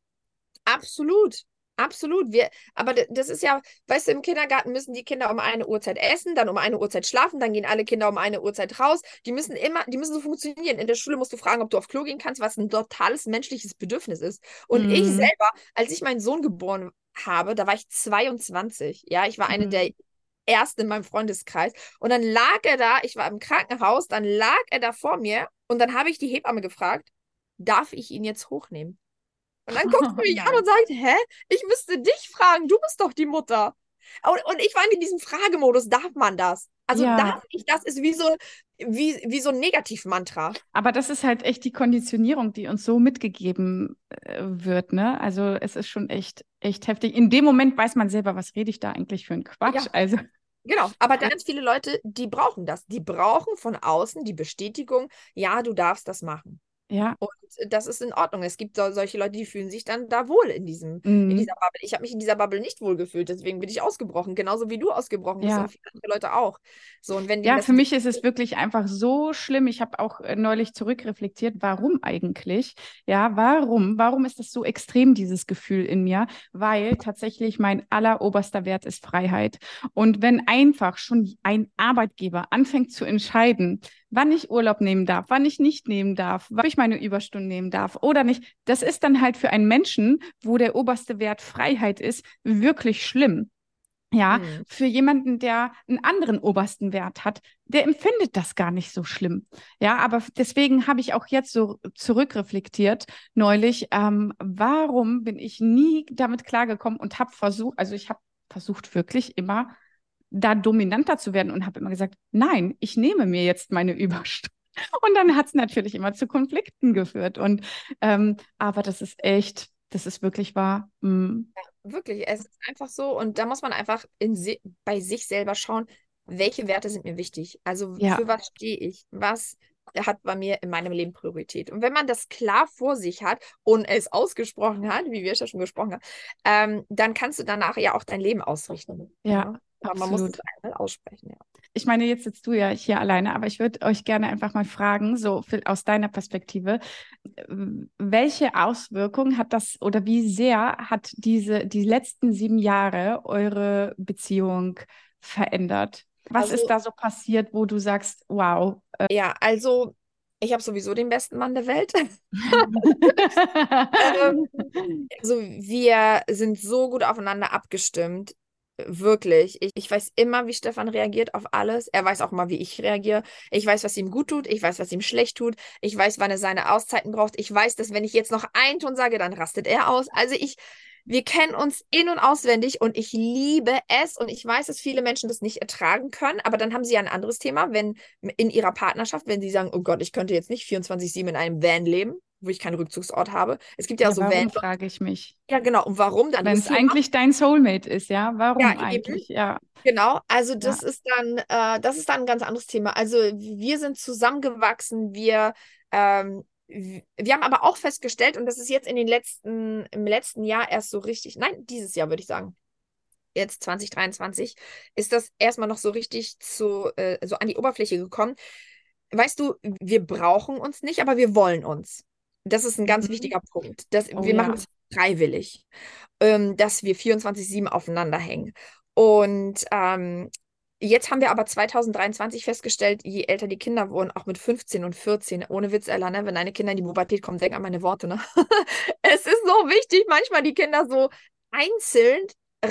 Absolut. Absolut. Wir, aber das ist ja, weißt du, im Kindergarten müssen die Kinder um eine Uhrzeit essen, dann um eine Uhrzeit schlafen, dann gehen alle Kinder um eine Uhrzeit raus. Die müssen immer, die müssen so funktionieren. In der Schule musst du fragen, ob du auf Klo gehen kannst, was ein totales menschliches Bedürfnis ist. Und mhm. ich selber, als ich meinen Sohn geboren habe, da war ich 22. Ja, ich war eine mhm. der ersten in meinem Freundeskreis. Und dann lag er da, ich war im Krankenhaus, dann lag er da vor mir und dann habe ich die Hebamme gefragt, darf ich ihn jetzt hochnehmen? Und dann guckt sie mich an und sagt, hä? Ich müsste dich fragen, du bist doch die Mutter. Und, und ich war in diesem Fragemodus, darf man das? Also ja. darf ich das? Ist wie so, wie, wie so ein Negativmantra. Aber das ist halt echt die Konditionierung, die uns so mitgegeben äh, wird, ne? Also es ist schon echt, echt heftig. In dem Moment weiß man selber, was rede ich da eigentlich für ein Quatsch. Ja. Also. Genau, aber ganz viele Leute, die brauchen das. Die brauchen von außen die Bestätigung, ja, du darfst das machen. Ja. Und das ist in Ordnung. Es gibt so, solche Leute, die fühlen sich dann da wohl in diesem, mhm. in dieser Bubble. Ich habe mich in dieser Bubble nicht wohl gefühlt, deswegen bin ich ausgebrochen, genauso wie du ausgebrochen bist ja. und viele andere Leute auch. So, und wenn ja, für mich ist es wirklich einfach so schlimm. Ich habe auch äh, neulich zurückreflektiert, warum eigentlich? Ja, warum? Warum ist das so extrem, dieses Gefühl in mir? Weil tatsächlich mein alleroberster Wert ist Freiheit. Und wenn einfach schon ein Arbeitgeber anfängt zu entscheiden, wann ich Urlaub nehmen darf, wann ich nicht nehmen darf, wann ich meine Überstunden nehmen darf oder nicht. Das ist dann halt für einen Menschen, wo der oberste Wert Freiheit ist, wirklich schlimm. Ja, mhm. für jemanden, der einen anderen obersten Wert hat, der empfindet das gar nicht so schlimm. Ja, aber deswegen habe ich auch jetzt so zurückreflektiert neulich, ähm, warum bin ich nie damit klargekommen und habe versucht, also ich habe versucht wirklich immer da dominanter zu werden und habe immer gesagt, nein, ich nehme mir jetzt meine Überstunden. Und dann hat es natürlich immer zu Konflikten geführt. Und ähm, aber das ist echt, das ist wirklich wahr. Mm. Ja, wirklich, es ist einfach so. Und da muss man einfach in si bei sich selber schauen, welche Werte sind mir wichtig? Also ja. für was stehe ich? Was hat bei mir in meinem Leben Priorität. Und wenn man das klar vor sich hat und es ausgesprochen hat, wie wir es ja schon gesprochen haben, ähm, dann kannst du danach ja auch dein Leben ausrichten. Ja. ja? Aber man muss es einmal aussprechen, ja. Ich meine, jetzt sitzt du ja hier alleine, aber ich würde euch gerne einfach mal fragen, so aus deiner Perspektive, welche Auswirkungen hat das oder wie sehr hat diese, die letzten sieben Jahre eure Beziehung verändert? Was also, ist da so passiert, wo du sagst, wow? Äh, ja, also ich habe sowieso den besten Mann der Welt. ähm, also wir sind so gut aufeinander abgestimmt. Wirklich. Ich, ich weiß immer, wie Stefan reagiert auf alles. Er weiß auch mal, wie ich reagiere. Ich weiß, was ihm gut tut. Ich weiß, was ihm schlecht tut. Ich weiß, wann er seine Auszeiten braucht. Ich weiß, dass wenn ich jetzt noch einen Ton sage, dann rastet er aus. Also ich, wir kennen uns in- und auswendig und ich liebe es und ich weiß, dass viele Menschen das nicht ertragen können, aber dann haben sie ja ein anderes Thema, wenn in ihrer Partnerschaft, wenn sie sagen, oh Gott, ich könnte jetzt nicht 24-7 in einem Van leben, wo ich keinen Rückzugsort habe. Es gibt ja, ja so warum frage ich mich. Ja, genau. Und warum dann? Wenn es eigentlich dein Soulmate ist, ja? Warum ja, eigentlich? Eben. Ja. Genau. Also das ja. ist dann, äh, das ist dann ein ganz anderes Thema. Also wir sind zusammengewachsen. Wir ähm, wir haben aber auch festgestellt, und das ist jetzt in den letzten, im letzten Jahr erst so richtig, nein, dieses Jahr würde ich sagen, jetzt 2023, ist das erstmal noch so richtig zu, äh, so an die Oberfläche gekommen. Weißt du, wir brauchen uns nicht, aber wir wollen uns. Das ist ein ganz mhm. wichtiger Punkt. Das, oh, wir ja. machen es freiwillig, ähm, dass wir 24-7 aufeinander hängen. Und ähm, jetzt haben wir aber 2023 festgestellt, je älter die Kinder wurden, auch mit 15 und 14, ohne Witz, Ella, ne? wenn deine Kinder in die Pubertät kommen, denk an meine Worte. Ne? es ist so wichtig, manchmal die Kinder so einzeln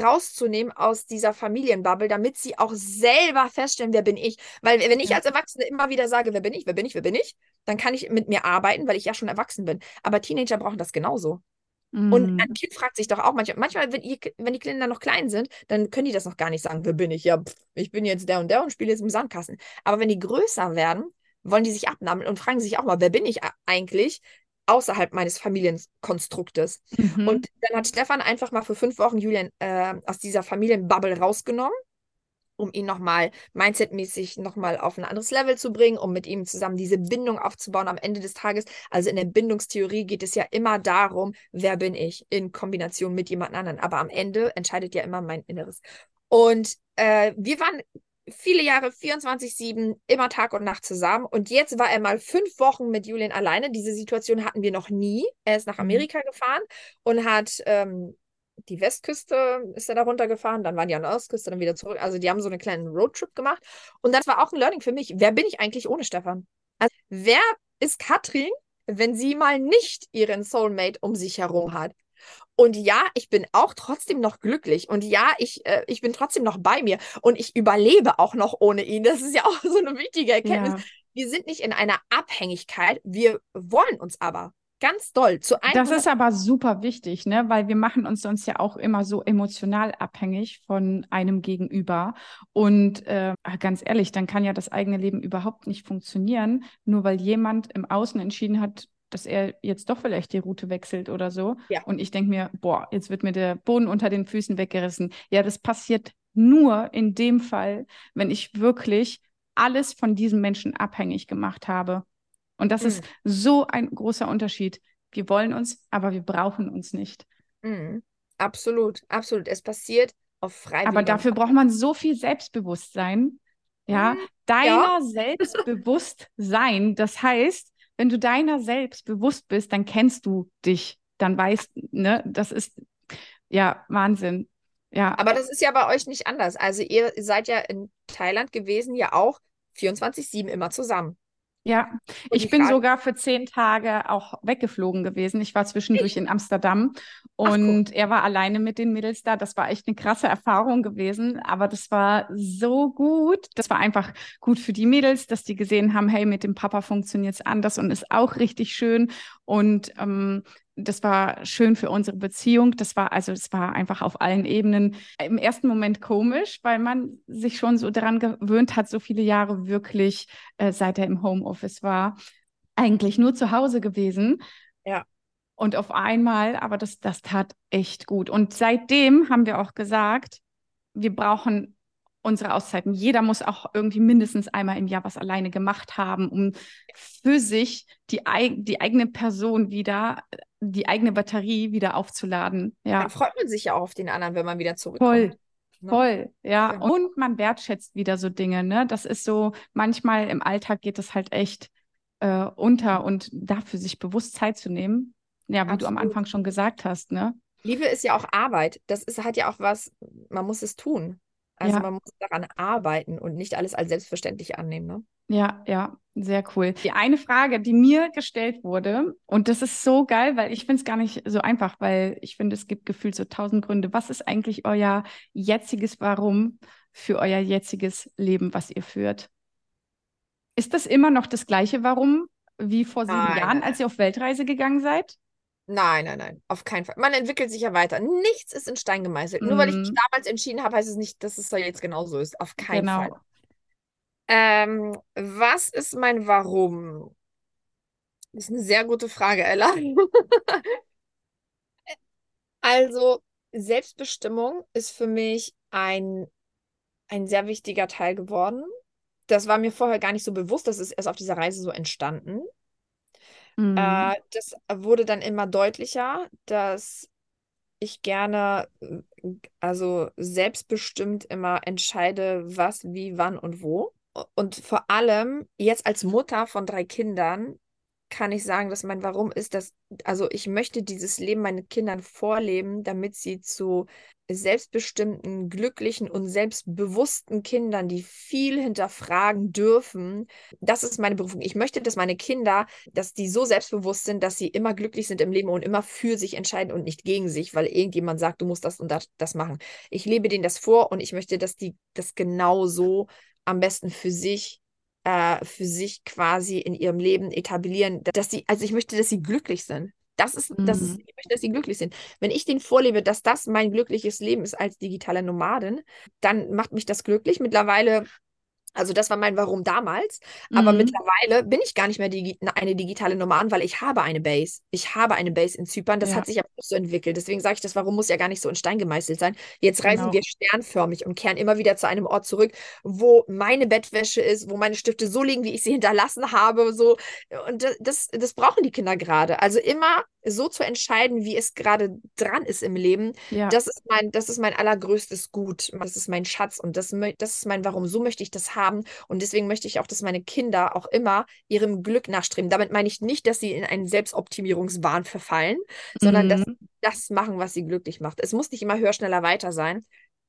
rauszunehmen aus dieser Familienbubble, damit sie auch selber feststellen, wer bin ich. Weil wenn ich als Erwachsene immer wieder sage, wer bin ich, wer bin ich, wer bin ich, dann kann ich mit mir arbeiten, weil ich ja schon erwachsen bin. Aber Teenager brauchen das genauso. Mm. Und ein Kind fragt sich doch auch manchmal, manchmal wenn, ihr, wenn die Kinder noch klein sind, dann können die das noch gar nicht sagen, wer bin ich? Ja, pff, ich bin jetzt der und der und spiele jetzt im Sandkasten. Aber wenn die größer werden, wollen die sich abnammeln und fragen sich auch mal, wer bin ich eigentlich? Außerhalb meines Familienkonstruktes. Mhm. Und dann hat Stefan einfach mal für fünf Wochen Julian äh, aus dieser Familienbubble rausgenommen um ihn nochmal mindsetmäßig nochmal auf ein anderes Level zu bringen, um mit ihm zusammen diese Bindung aufzubauen am Ende des Tages. Also in der Bindungstheorie geht es ja immer darum, wer bin ich in Kombination mit jemand anderen. Aber am Ende entscheidet ja immer mein Inneres. Und äh, wir waren viele Jahre 24-7, immer Tag und Nacht zusammen. Und jetzt war er mal fünf Wochen mit Julian alleine. Diese Situation hatten wir noch nie. Er ist nach mhm. Amerika gefahren und hat ähm, die Westküste ist er da runtergefahren, dann waren die an der Ostküste, dann wieder zurück. Also die haben so einen kleinen Roadtrip gemacht. Und das war auch ein Learning für mich. Wer bin ich eigentlich ohne Stefan? Also wer ist Katrin, wenn sie mal nicht ihren Soulmate um sich herum hat? Und ja, ich bin auch trotzdem noch glücklich. Und ja, ich, äh, ich bin trotzdem noch bei mir. Und ich überlebe auch noch ohne ihn. Das ist ja auch so eine wichtige Erkenntnis. Ja. Wir sind nicht in einer Abhängigkeit. Wir wollen uns aber ganz doll. Zu das ist aber super wichtig, ne? weil wir machen uns sonst ja auch immer so emotional abhängig von einem Gegenüber. Und äh, ganz ehrlich, dann kann ja das eigene Leben überhaupt nicht funktionieren, nur weil jemand im Außen entschieden hat, dass er jetzt doch vielleicht die Route wechselt oder so. Ja. Und ich denke mir, boah, jetzt wird mir der Boden unter den Füßen weggerissen. Ja, das passiert nur in dem Fall, wenn ich wirklich alles von diesem Menschen abhängig gemacht habe. Und das mhm. ist so ein großer Unterschied. Wir wollen uns, aber wir brauchen uns nicht. Mhm. Absolut, absolut. Es passiert auf freiwilliger Aber dafür braucht man so viel Selbstbewusstsein. Ja, mhm. deiner ja. Selbstbewusstsein. Das heißt, wenn du deiner selbst bewusst bist, dann kennst du dich, dann weißt, ne, das ist ja Wahnsinn. Ja. Aber das ist ja bei euch nicht anders. Also ihr seid ja in Thailand gewesen, ja auch 24-7 immer zusammen. Ja, ich bin sogar für zehn Tage auch weggeflogen gewesen. Ich war zwischendurch ich? in Amsterdam und Ach, er war alleine mit den Mädels da. Das war echt eine krasse Erfahrung gewesen, aber das war so gut. Das war einfach gut für die Mädels, dass die gesehen haben, hey, mit dem Papa funktioniert es anders und ist auch richtig schön. Und ähm, das war schön für unsere Beziehung. Das war also, es war einfach auf allen Ebenen im ersten Moment komisch, weil man sich schon so daran gewöhnt hat, so viele Jahre wirklich, äh, seit er im Homeoffice war, eigentlich nur zu Hause gewesen. Ja. Und auf einmal, aber das, das tat echt gut. Und seitdem haben wir auch gesagt, wir brauchen unsere Auszeiten. Jeder muss auch irgendwie mindestens einmal im Jahr was alleine gemacht haben, um für sich die, die eigene Person wieder, die eigene Batterie wieder aufzuladen. Ja. Dann freut man sich ja auch auf den anderen, wenn man wieder zurückkommt. Voll. Ne? Voll, ja. Und man wertschätzt wieder so Dinge, ne? Das ist so, manchmal im Alltag geht das halt echt äh, unter und dafür sich bewusst Zeit zu nehmen. Ja, wie Absolut. du am Anfang schon gesagt hast, ne? Liebe ist ja auch Arbeit. Das ist, hat ja auch was, man muss es tun. Also ja. man muss daran arbeiten und nicht alles als selbstverständlich annehmen. Ne? Ja, ja, sehr cool. Die eine Frage, die mir gestellt wurde, und das ist so geil, weil ich finde es gar nicht so einfach, weil ich finde, es gibt gefühlt so tausend Gründe. Was ist eigentlich euer jetziges Warum für euer jetziges Leben, was ihr führt? Ist das immer noch das gleiche Warum wie vor sieben nein, Jahren, als ihr auf Weltreise gegangen seid? Nein, nein, nein, auf keinen Fall. Man entwickelt sich ja weiter. Nichts ist in Stein gemeißelt. Mhm. Nur weil ich mich mhm. damals entschieden habe, heißt es nicht, dass es da jetzt genauso ist. Auf keinen genau. Fall. Ähm, was ist mein Warum? Das ist eine sehr gute Frage, Ella. also, Selbstbestimmung ist für mich ein, ein sehr wichtiger Teil geworden. Das war mir vorher gar nicht so bewusst. Das ist erst auf dieser Reise so entstanden. Mhm. Äh, das wurde dann immer deutlicher, dass ich gerne, also selbstbestimmt immer entscheide, was, wie, wann und wo. Und vor allem jetzt als Mutter von drei Kindern kann ich sagen, dass mein Warum ist, dass, also ich möchte dieses Leben meinen Kindern vorleben, damit sie zu selbstbestimmten, glücklichen und selbstbewussten Kindern, die viel hinterfragen dürfen. Das ist meine Berufung. Ich möchte, dass meine Kinder, dass die so selbstbewusst sind, dass sie immer glücklich sind im Leben und immer für sich entscheiden und nicht gegen sich, weil irgendjemand sagt, du musst das und das, das machen. Ich lebe denen das vor und ich möchte, dass die das genau so am besten für sich äh, für sich quasi in ihrem Leben etablieren, dass sie, also ich möchte, dass sie glücklich sind. Das ist, das ist, mhm. ich möchte, dass sie glücklich sind. Wenn ich denen vorlebe, dass das mein glückliches Leben ist als digitale Nomadin, dann macht mich das glücklich. Mittlerweile also das war mein Warum damals. Aber mhm. mittlerweile bin ich gar nicht mehr die, eine digitale Nomaden, weil ich habe eine Base. Ich habe eine Base in Zypern. Das ja. hat sich aber so entwickelt. Deswegen sage ich, das Warum muss ja gar nicht so in Stein gemeißelt sein. Jetzt reisen genau. wir sternförmig und kehren immer wieder zu einem Ort zurück, wo meine Bettwäsche ist, wo meine Stifte so liegen, wie ich sie hinterlassen habe. So. Und das, das brauchen die Kinder gerade. Also immer so zu entscheiden, wie es gerade dran ist im Leben, ja. das, ist mein, das ist mein allergrößtes Gut. Das ist mein Schatz und das, das ist mein Warum. So möchte ich das haben. Und deswegen möchte ich auch, dass meine Kinder auch immer ihrem Glück nachstreben. Damit meine ich nicht, dass sie in einen Selbstoptimierungswahn verfallen, sondern dass mhm. das machen, was sie glücklich macht. Es muss nicht immer höher, schneller, weiter sein.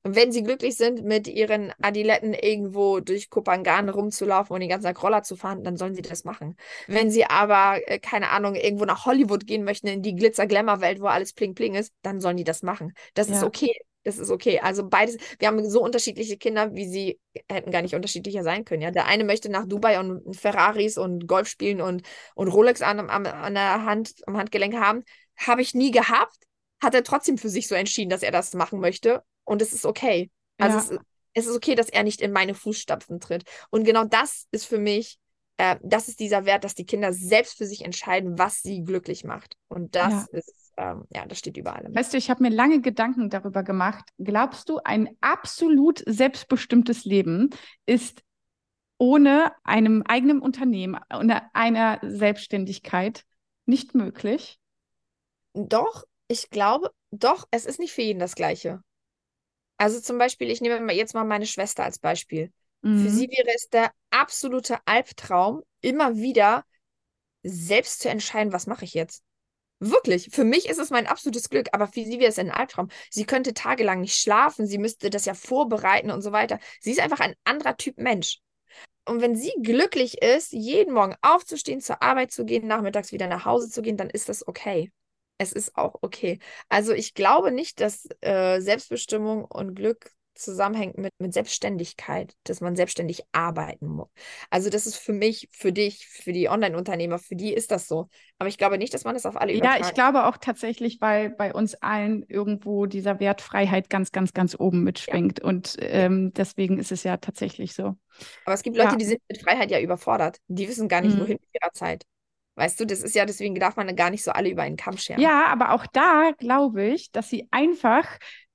Und wenn sie glücklich sind, mit ihren Adiletten irgendwo durch Kopangan rumzulaufen und den ganzen Tag Roller zu fahren, dann sollen sie das machen. Wenn sie aber, äh, keine Ahnung, irgendwo nach Hollywood gehen möchten, in die Glitzer-Glamour-Welt, wo alles pling-pling ist, dann sollen die das machen. Das ja. ist okay. Das ist okay. Also beides, wir haben so unterschiedliche Kinder, wie sie hätten gar nicht unterschiedlicher sein können. Ja, der eine möchte nach Dubai und Ferraris und Golf spielen und, und Rolex an, an, an der Hand, am Handgelenk haben. Habe ich nie gehabt. Hat er trotzdem für sich so entschieden, dass er das machen möchte und es ist okay. Also ja. es, es, ist okay, dass er nicht in meine Fußstapfen tritt. Und genau das ist für mich, äh, das ist dieser Wert, dass die Kinder selbst für sich entscheiden, was sie glücklich macht. Und das ja. ist, ähm, ja, das steht über allem. Weißt du, ich habe mir lange Gedanken darüber gemacht. Glaubst du, ein absolut selbstbestimmtes Leben ist ohne einem eigenen Unternehmen, ohne einer Selbstständigkeit nicht möglich? Doch, ich glaube, doch, es ist nicht für jeden das Gleiche. Also zum Beispiel, ich nehme jetzt mal meine Schwester als Beispiel. Mhm. Für sie wäre es der absolute Albtraum, immer wieder selbst zu entscheiden, was mache ich jetzt. Wirklich, für mich ist es mein absolutes Glück, aber für sie wäre es ein Albtraum. Sie könnte tagelang nicht schlafen, sie müsste das ja vorbereiten und so weiter. Sie ist einfach ein anderer Typ Mensch. Und wenn sie glücklich ist, jeden Morgen aufzustehen, zur Arbeit zu gehen, nachmittags wieder nach Hause zu gehen, dann ist das okay. Es ist auch okay. Also ich glaube nicht, dass äh, Selbstbestimmung und Glück zusammenhängt mit, mit Selbstständigkeit, dass man selbstständig arbeiten muss. Also das ist für mich, für dich, für die Online-Unternehmer, für die ist das so. Aber ich glaube nicht, dass man das auf alle übertragen Ja, ich glaube auch tatsächlich, weil bei uns allen irgendwo dieser Wert Freiheit ganz, ganz, ganz oben mitschwingt. Ja. Und ähm, deswegen ist es ja tatsächlich so. Aber es gibt Leute, ja. die sind mit Freiheit ja überfordert. Die wissen gar nicht, mhm. wohin mit ihrer Zeit. Weißt du, das ist ja, deswegen darf man gar nicht so alle über einen Kamm scheren. Ja, aber auch da glaube ich, dass sie einfach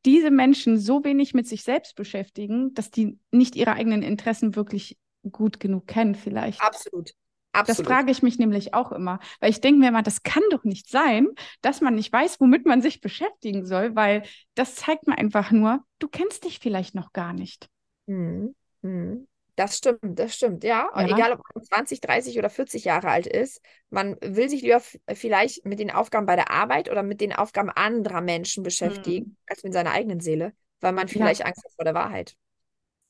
diese Menschen so wenig mit sich selbst beschäftigen, dass die nicht ihre eigenen Interessen wirklich gut genug kennen, vielleicht. Absolut. Absolut. Das frage ich mich nämlich auch immer, weil ich denke mir immer, das kann doch nicht sein, dass man nicht weiß, womit man sich beschäftigen soll, weil das zeigt mir einfach nur, du kennst dich vielleicht noch gar nicht. Mhm. Mhm. Das stimmt, das stimmt, ja. ja. Egal, ob man 20, 30 oder 40 Jahre alt ist, man will sich lieber vielleicht mit den Aufgaben bei der Arbeit oder mit den Aufgaben anderer Menschen beschäftigen, mhm. als mit seiner eigenen Seele, weil man vielleicht ja. Angst hat vor der Wahrheit.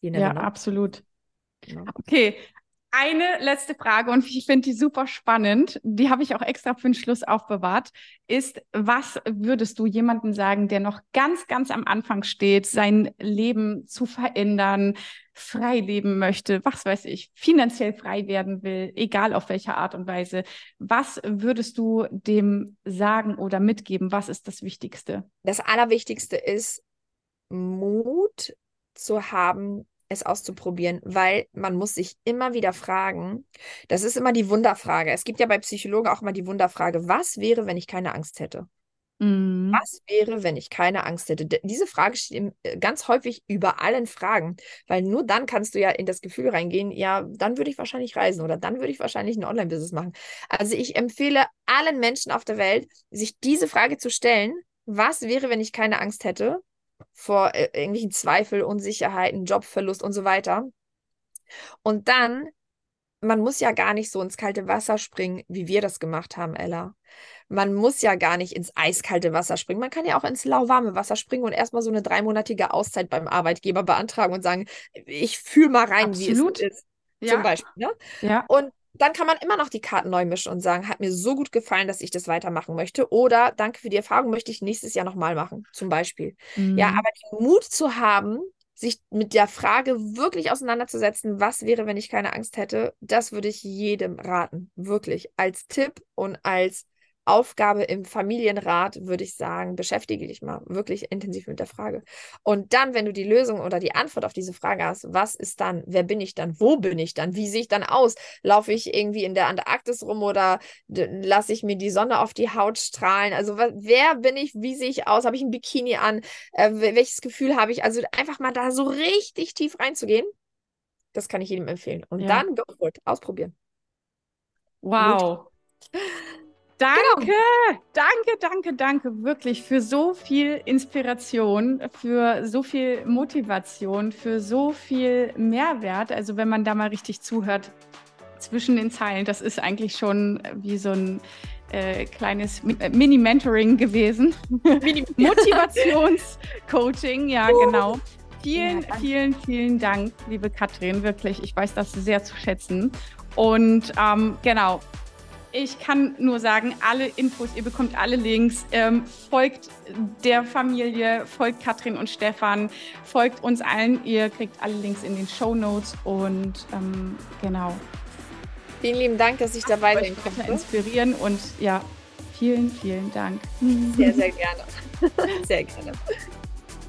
Ja, absolut. Genau. Okay, eine letzte Frage und ich finde die super spannend. Die habe ich auch extra für den Schluss aufbewahrt. Ist, was würdest du jemandem sagen, der noch ganz, ganz am Anfang steht, sein Leben zu verändern, frei leben möchte, was weiß ich, finanziell frei werden will, egal auf welche Art und Weise. Was würdest du dem sagen oder mitgeben? Was ist das Wichtigste? Das Allerwichtigste ist, Mut zu haben, es auszuprobieren, weil man muss sich immer wieder fragen, das ist immer die Wunderfrage. Es gibt ja bei Psychologen auch immer die Wunderfrage, was wäre, wenn ich keine Angst hätte? Mhm. Was wäre, wenn ich keine Angst hätte? Diese Frage steht äh, ganz häufig über allen Fragen, weil nur dann kannst du ja in das Gefühl reingehen, ja, dann würde ich wahrscheinlich reisen oder dann würde ich wahrscheinlich ein Online-Business machen. Also ich empfehle allen Menschen auf der Welt, sich diese Frage zu stellen, was wäre, wenn ich keine Angst hätte? Vor äh, irgendwelchen Zweifel, Unsicherheiten, Jobverlust und so weiter. Und dann, man muss ja gar nicht so ins kalte Wasser springen, wie wir das gemacht haben, Ella. Man muss ja gar nicht ins eiskalte Wasser springen. Man kann ja auch ins lauwarme Wasser springen und erstmal so eine dreimonatige Auszeit beim Arbeitgeber beantragen und sagen, ich fühle mal rein, Absolut. wie es ist. Ja. Zum Beispiel. Ne? Ja. Und dann kann man immer noch die Karten neu mischen und sagen, hat mir so gut gefallen, dass ich das weitermachen möchte. Oder danke für die Erfahrung, möchte ich nächstes Jahr nochmal machen, zum Beispiel. Mhm. Ja, aber den Mut zu haben, sich mit der Frage wirklich auseinanderzusetzen, was wäre, wenn ich keine Angst hätte, das würde ich jedem raten. Wirklich. Als Tipp und als Aufgabe im Familienrat, würde ich sagen, beschäftige dich mal wirklich intensiv mit der Frage. Und dann, wenn du die Lösung oder die Antwort auf diese Frage hast, was ist dann, wer bin ich dann, wo bin ich dann, wie sehe ich dann aus? Laufe ich irgendwie in der Antarktis rum oder lasse ich mir die Sonne auf die Haut strahlen? Also wer bin ich, wie sehe ich aus? Habe ich ein Bikini an? Äh, welches Gefühl habe ich? Also einfach mal da so richtig tief reinzugehen, das kann ich jedem empfehlen. Und ja. dann go for it, ausprobieren. Wow. Gut. Danke, genau. danke, danke, danke wirklich für so viel Inspiration, für so viel Motivation, für so viel Mehrwert. Also wenn man da mal richtig zuhört zwischen den Zeilen, das ist eigentlich schon wie so ein äh, kleines äh, Mini-Mentoring gewesen. Mini Motivationscoaching, ja, uh. genau. Vielen, ja, vielen, vielen Dank, liebe Katrin, wirklich. Ich weiß das sehr zu schätzen. Und ähm, genau, ich kann nur sagen, alle Infos, ihr bekommt alle Links. Ähm, folgt der Familie, folgt Katrin und Stefan, folgt uns allen. Ihr kriegt alle Links in den Show Notes und ähm, genau. Vielen lieben Dank, dass ich dabei sein konnte. Inspirieren und ja, vielen, vielen Dank. Sehr, sehr gerne. Sehr gerne.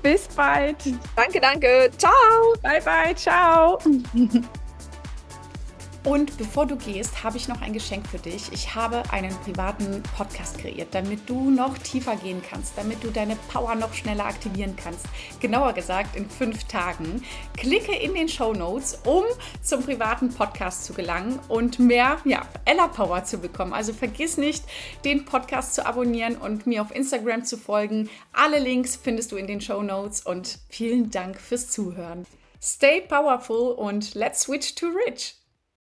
Bis bald. Danke, danke. Ciao. Bye, bye. Ciao. Und bevor du gehst, habe ich noch ein Geschenk für dich. Ich habe einen privaten Podcast kreiert, damit du noch tiefer gehen kannst, damit du deine Power noch schneller aktivieren kannst. Genauer gesagt in fünf Tagen. Klicke in den Show Notes, um zum privaten Podcast zu gelangen und mehr ja, Ella Power zu bekommen. Also vergiss nicht, den Podcast zu abonnieren und mir auf Instagram zu folgen. Alle Links findest du in den Show Notes und vielen Dank fürs Zuhören. Stay powerful und let's switch to rich.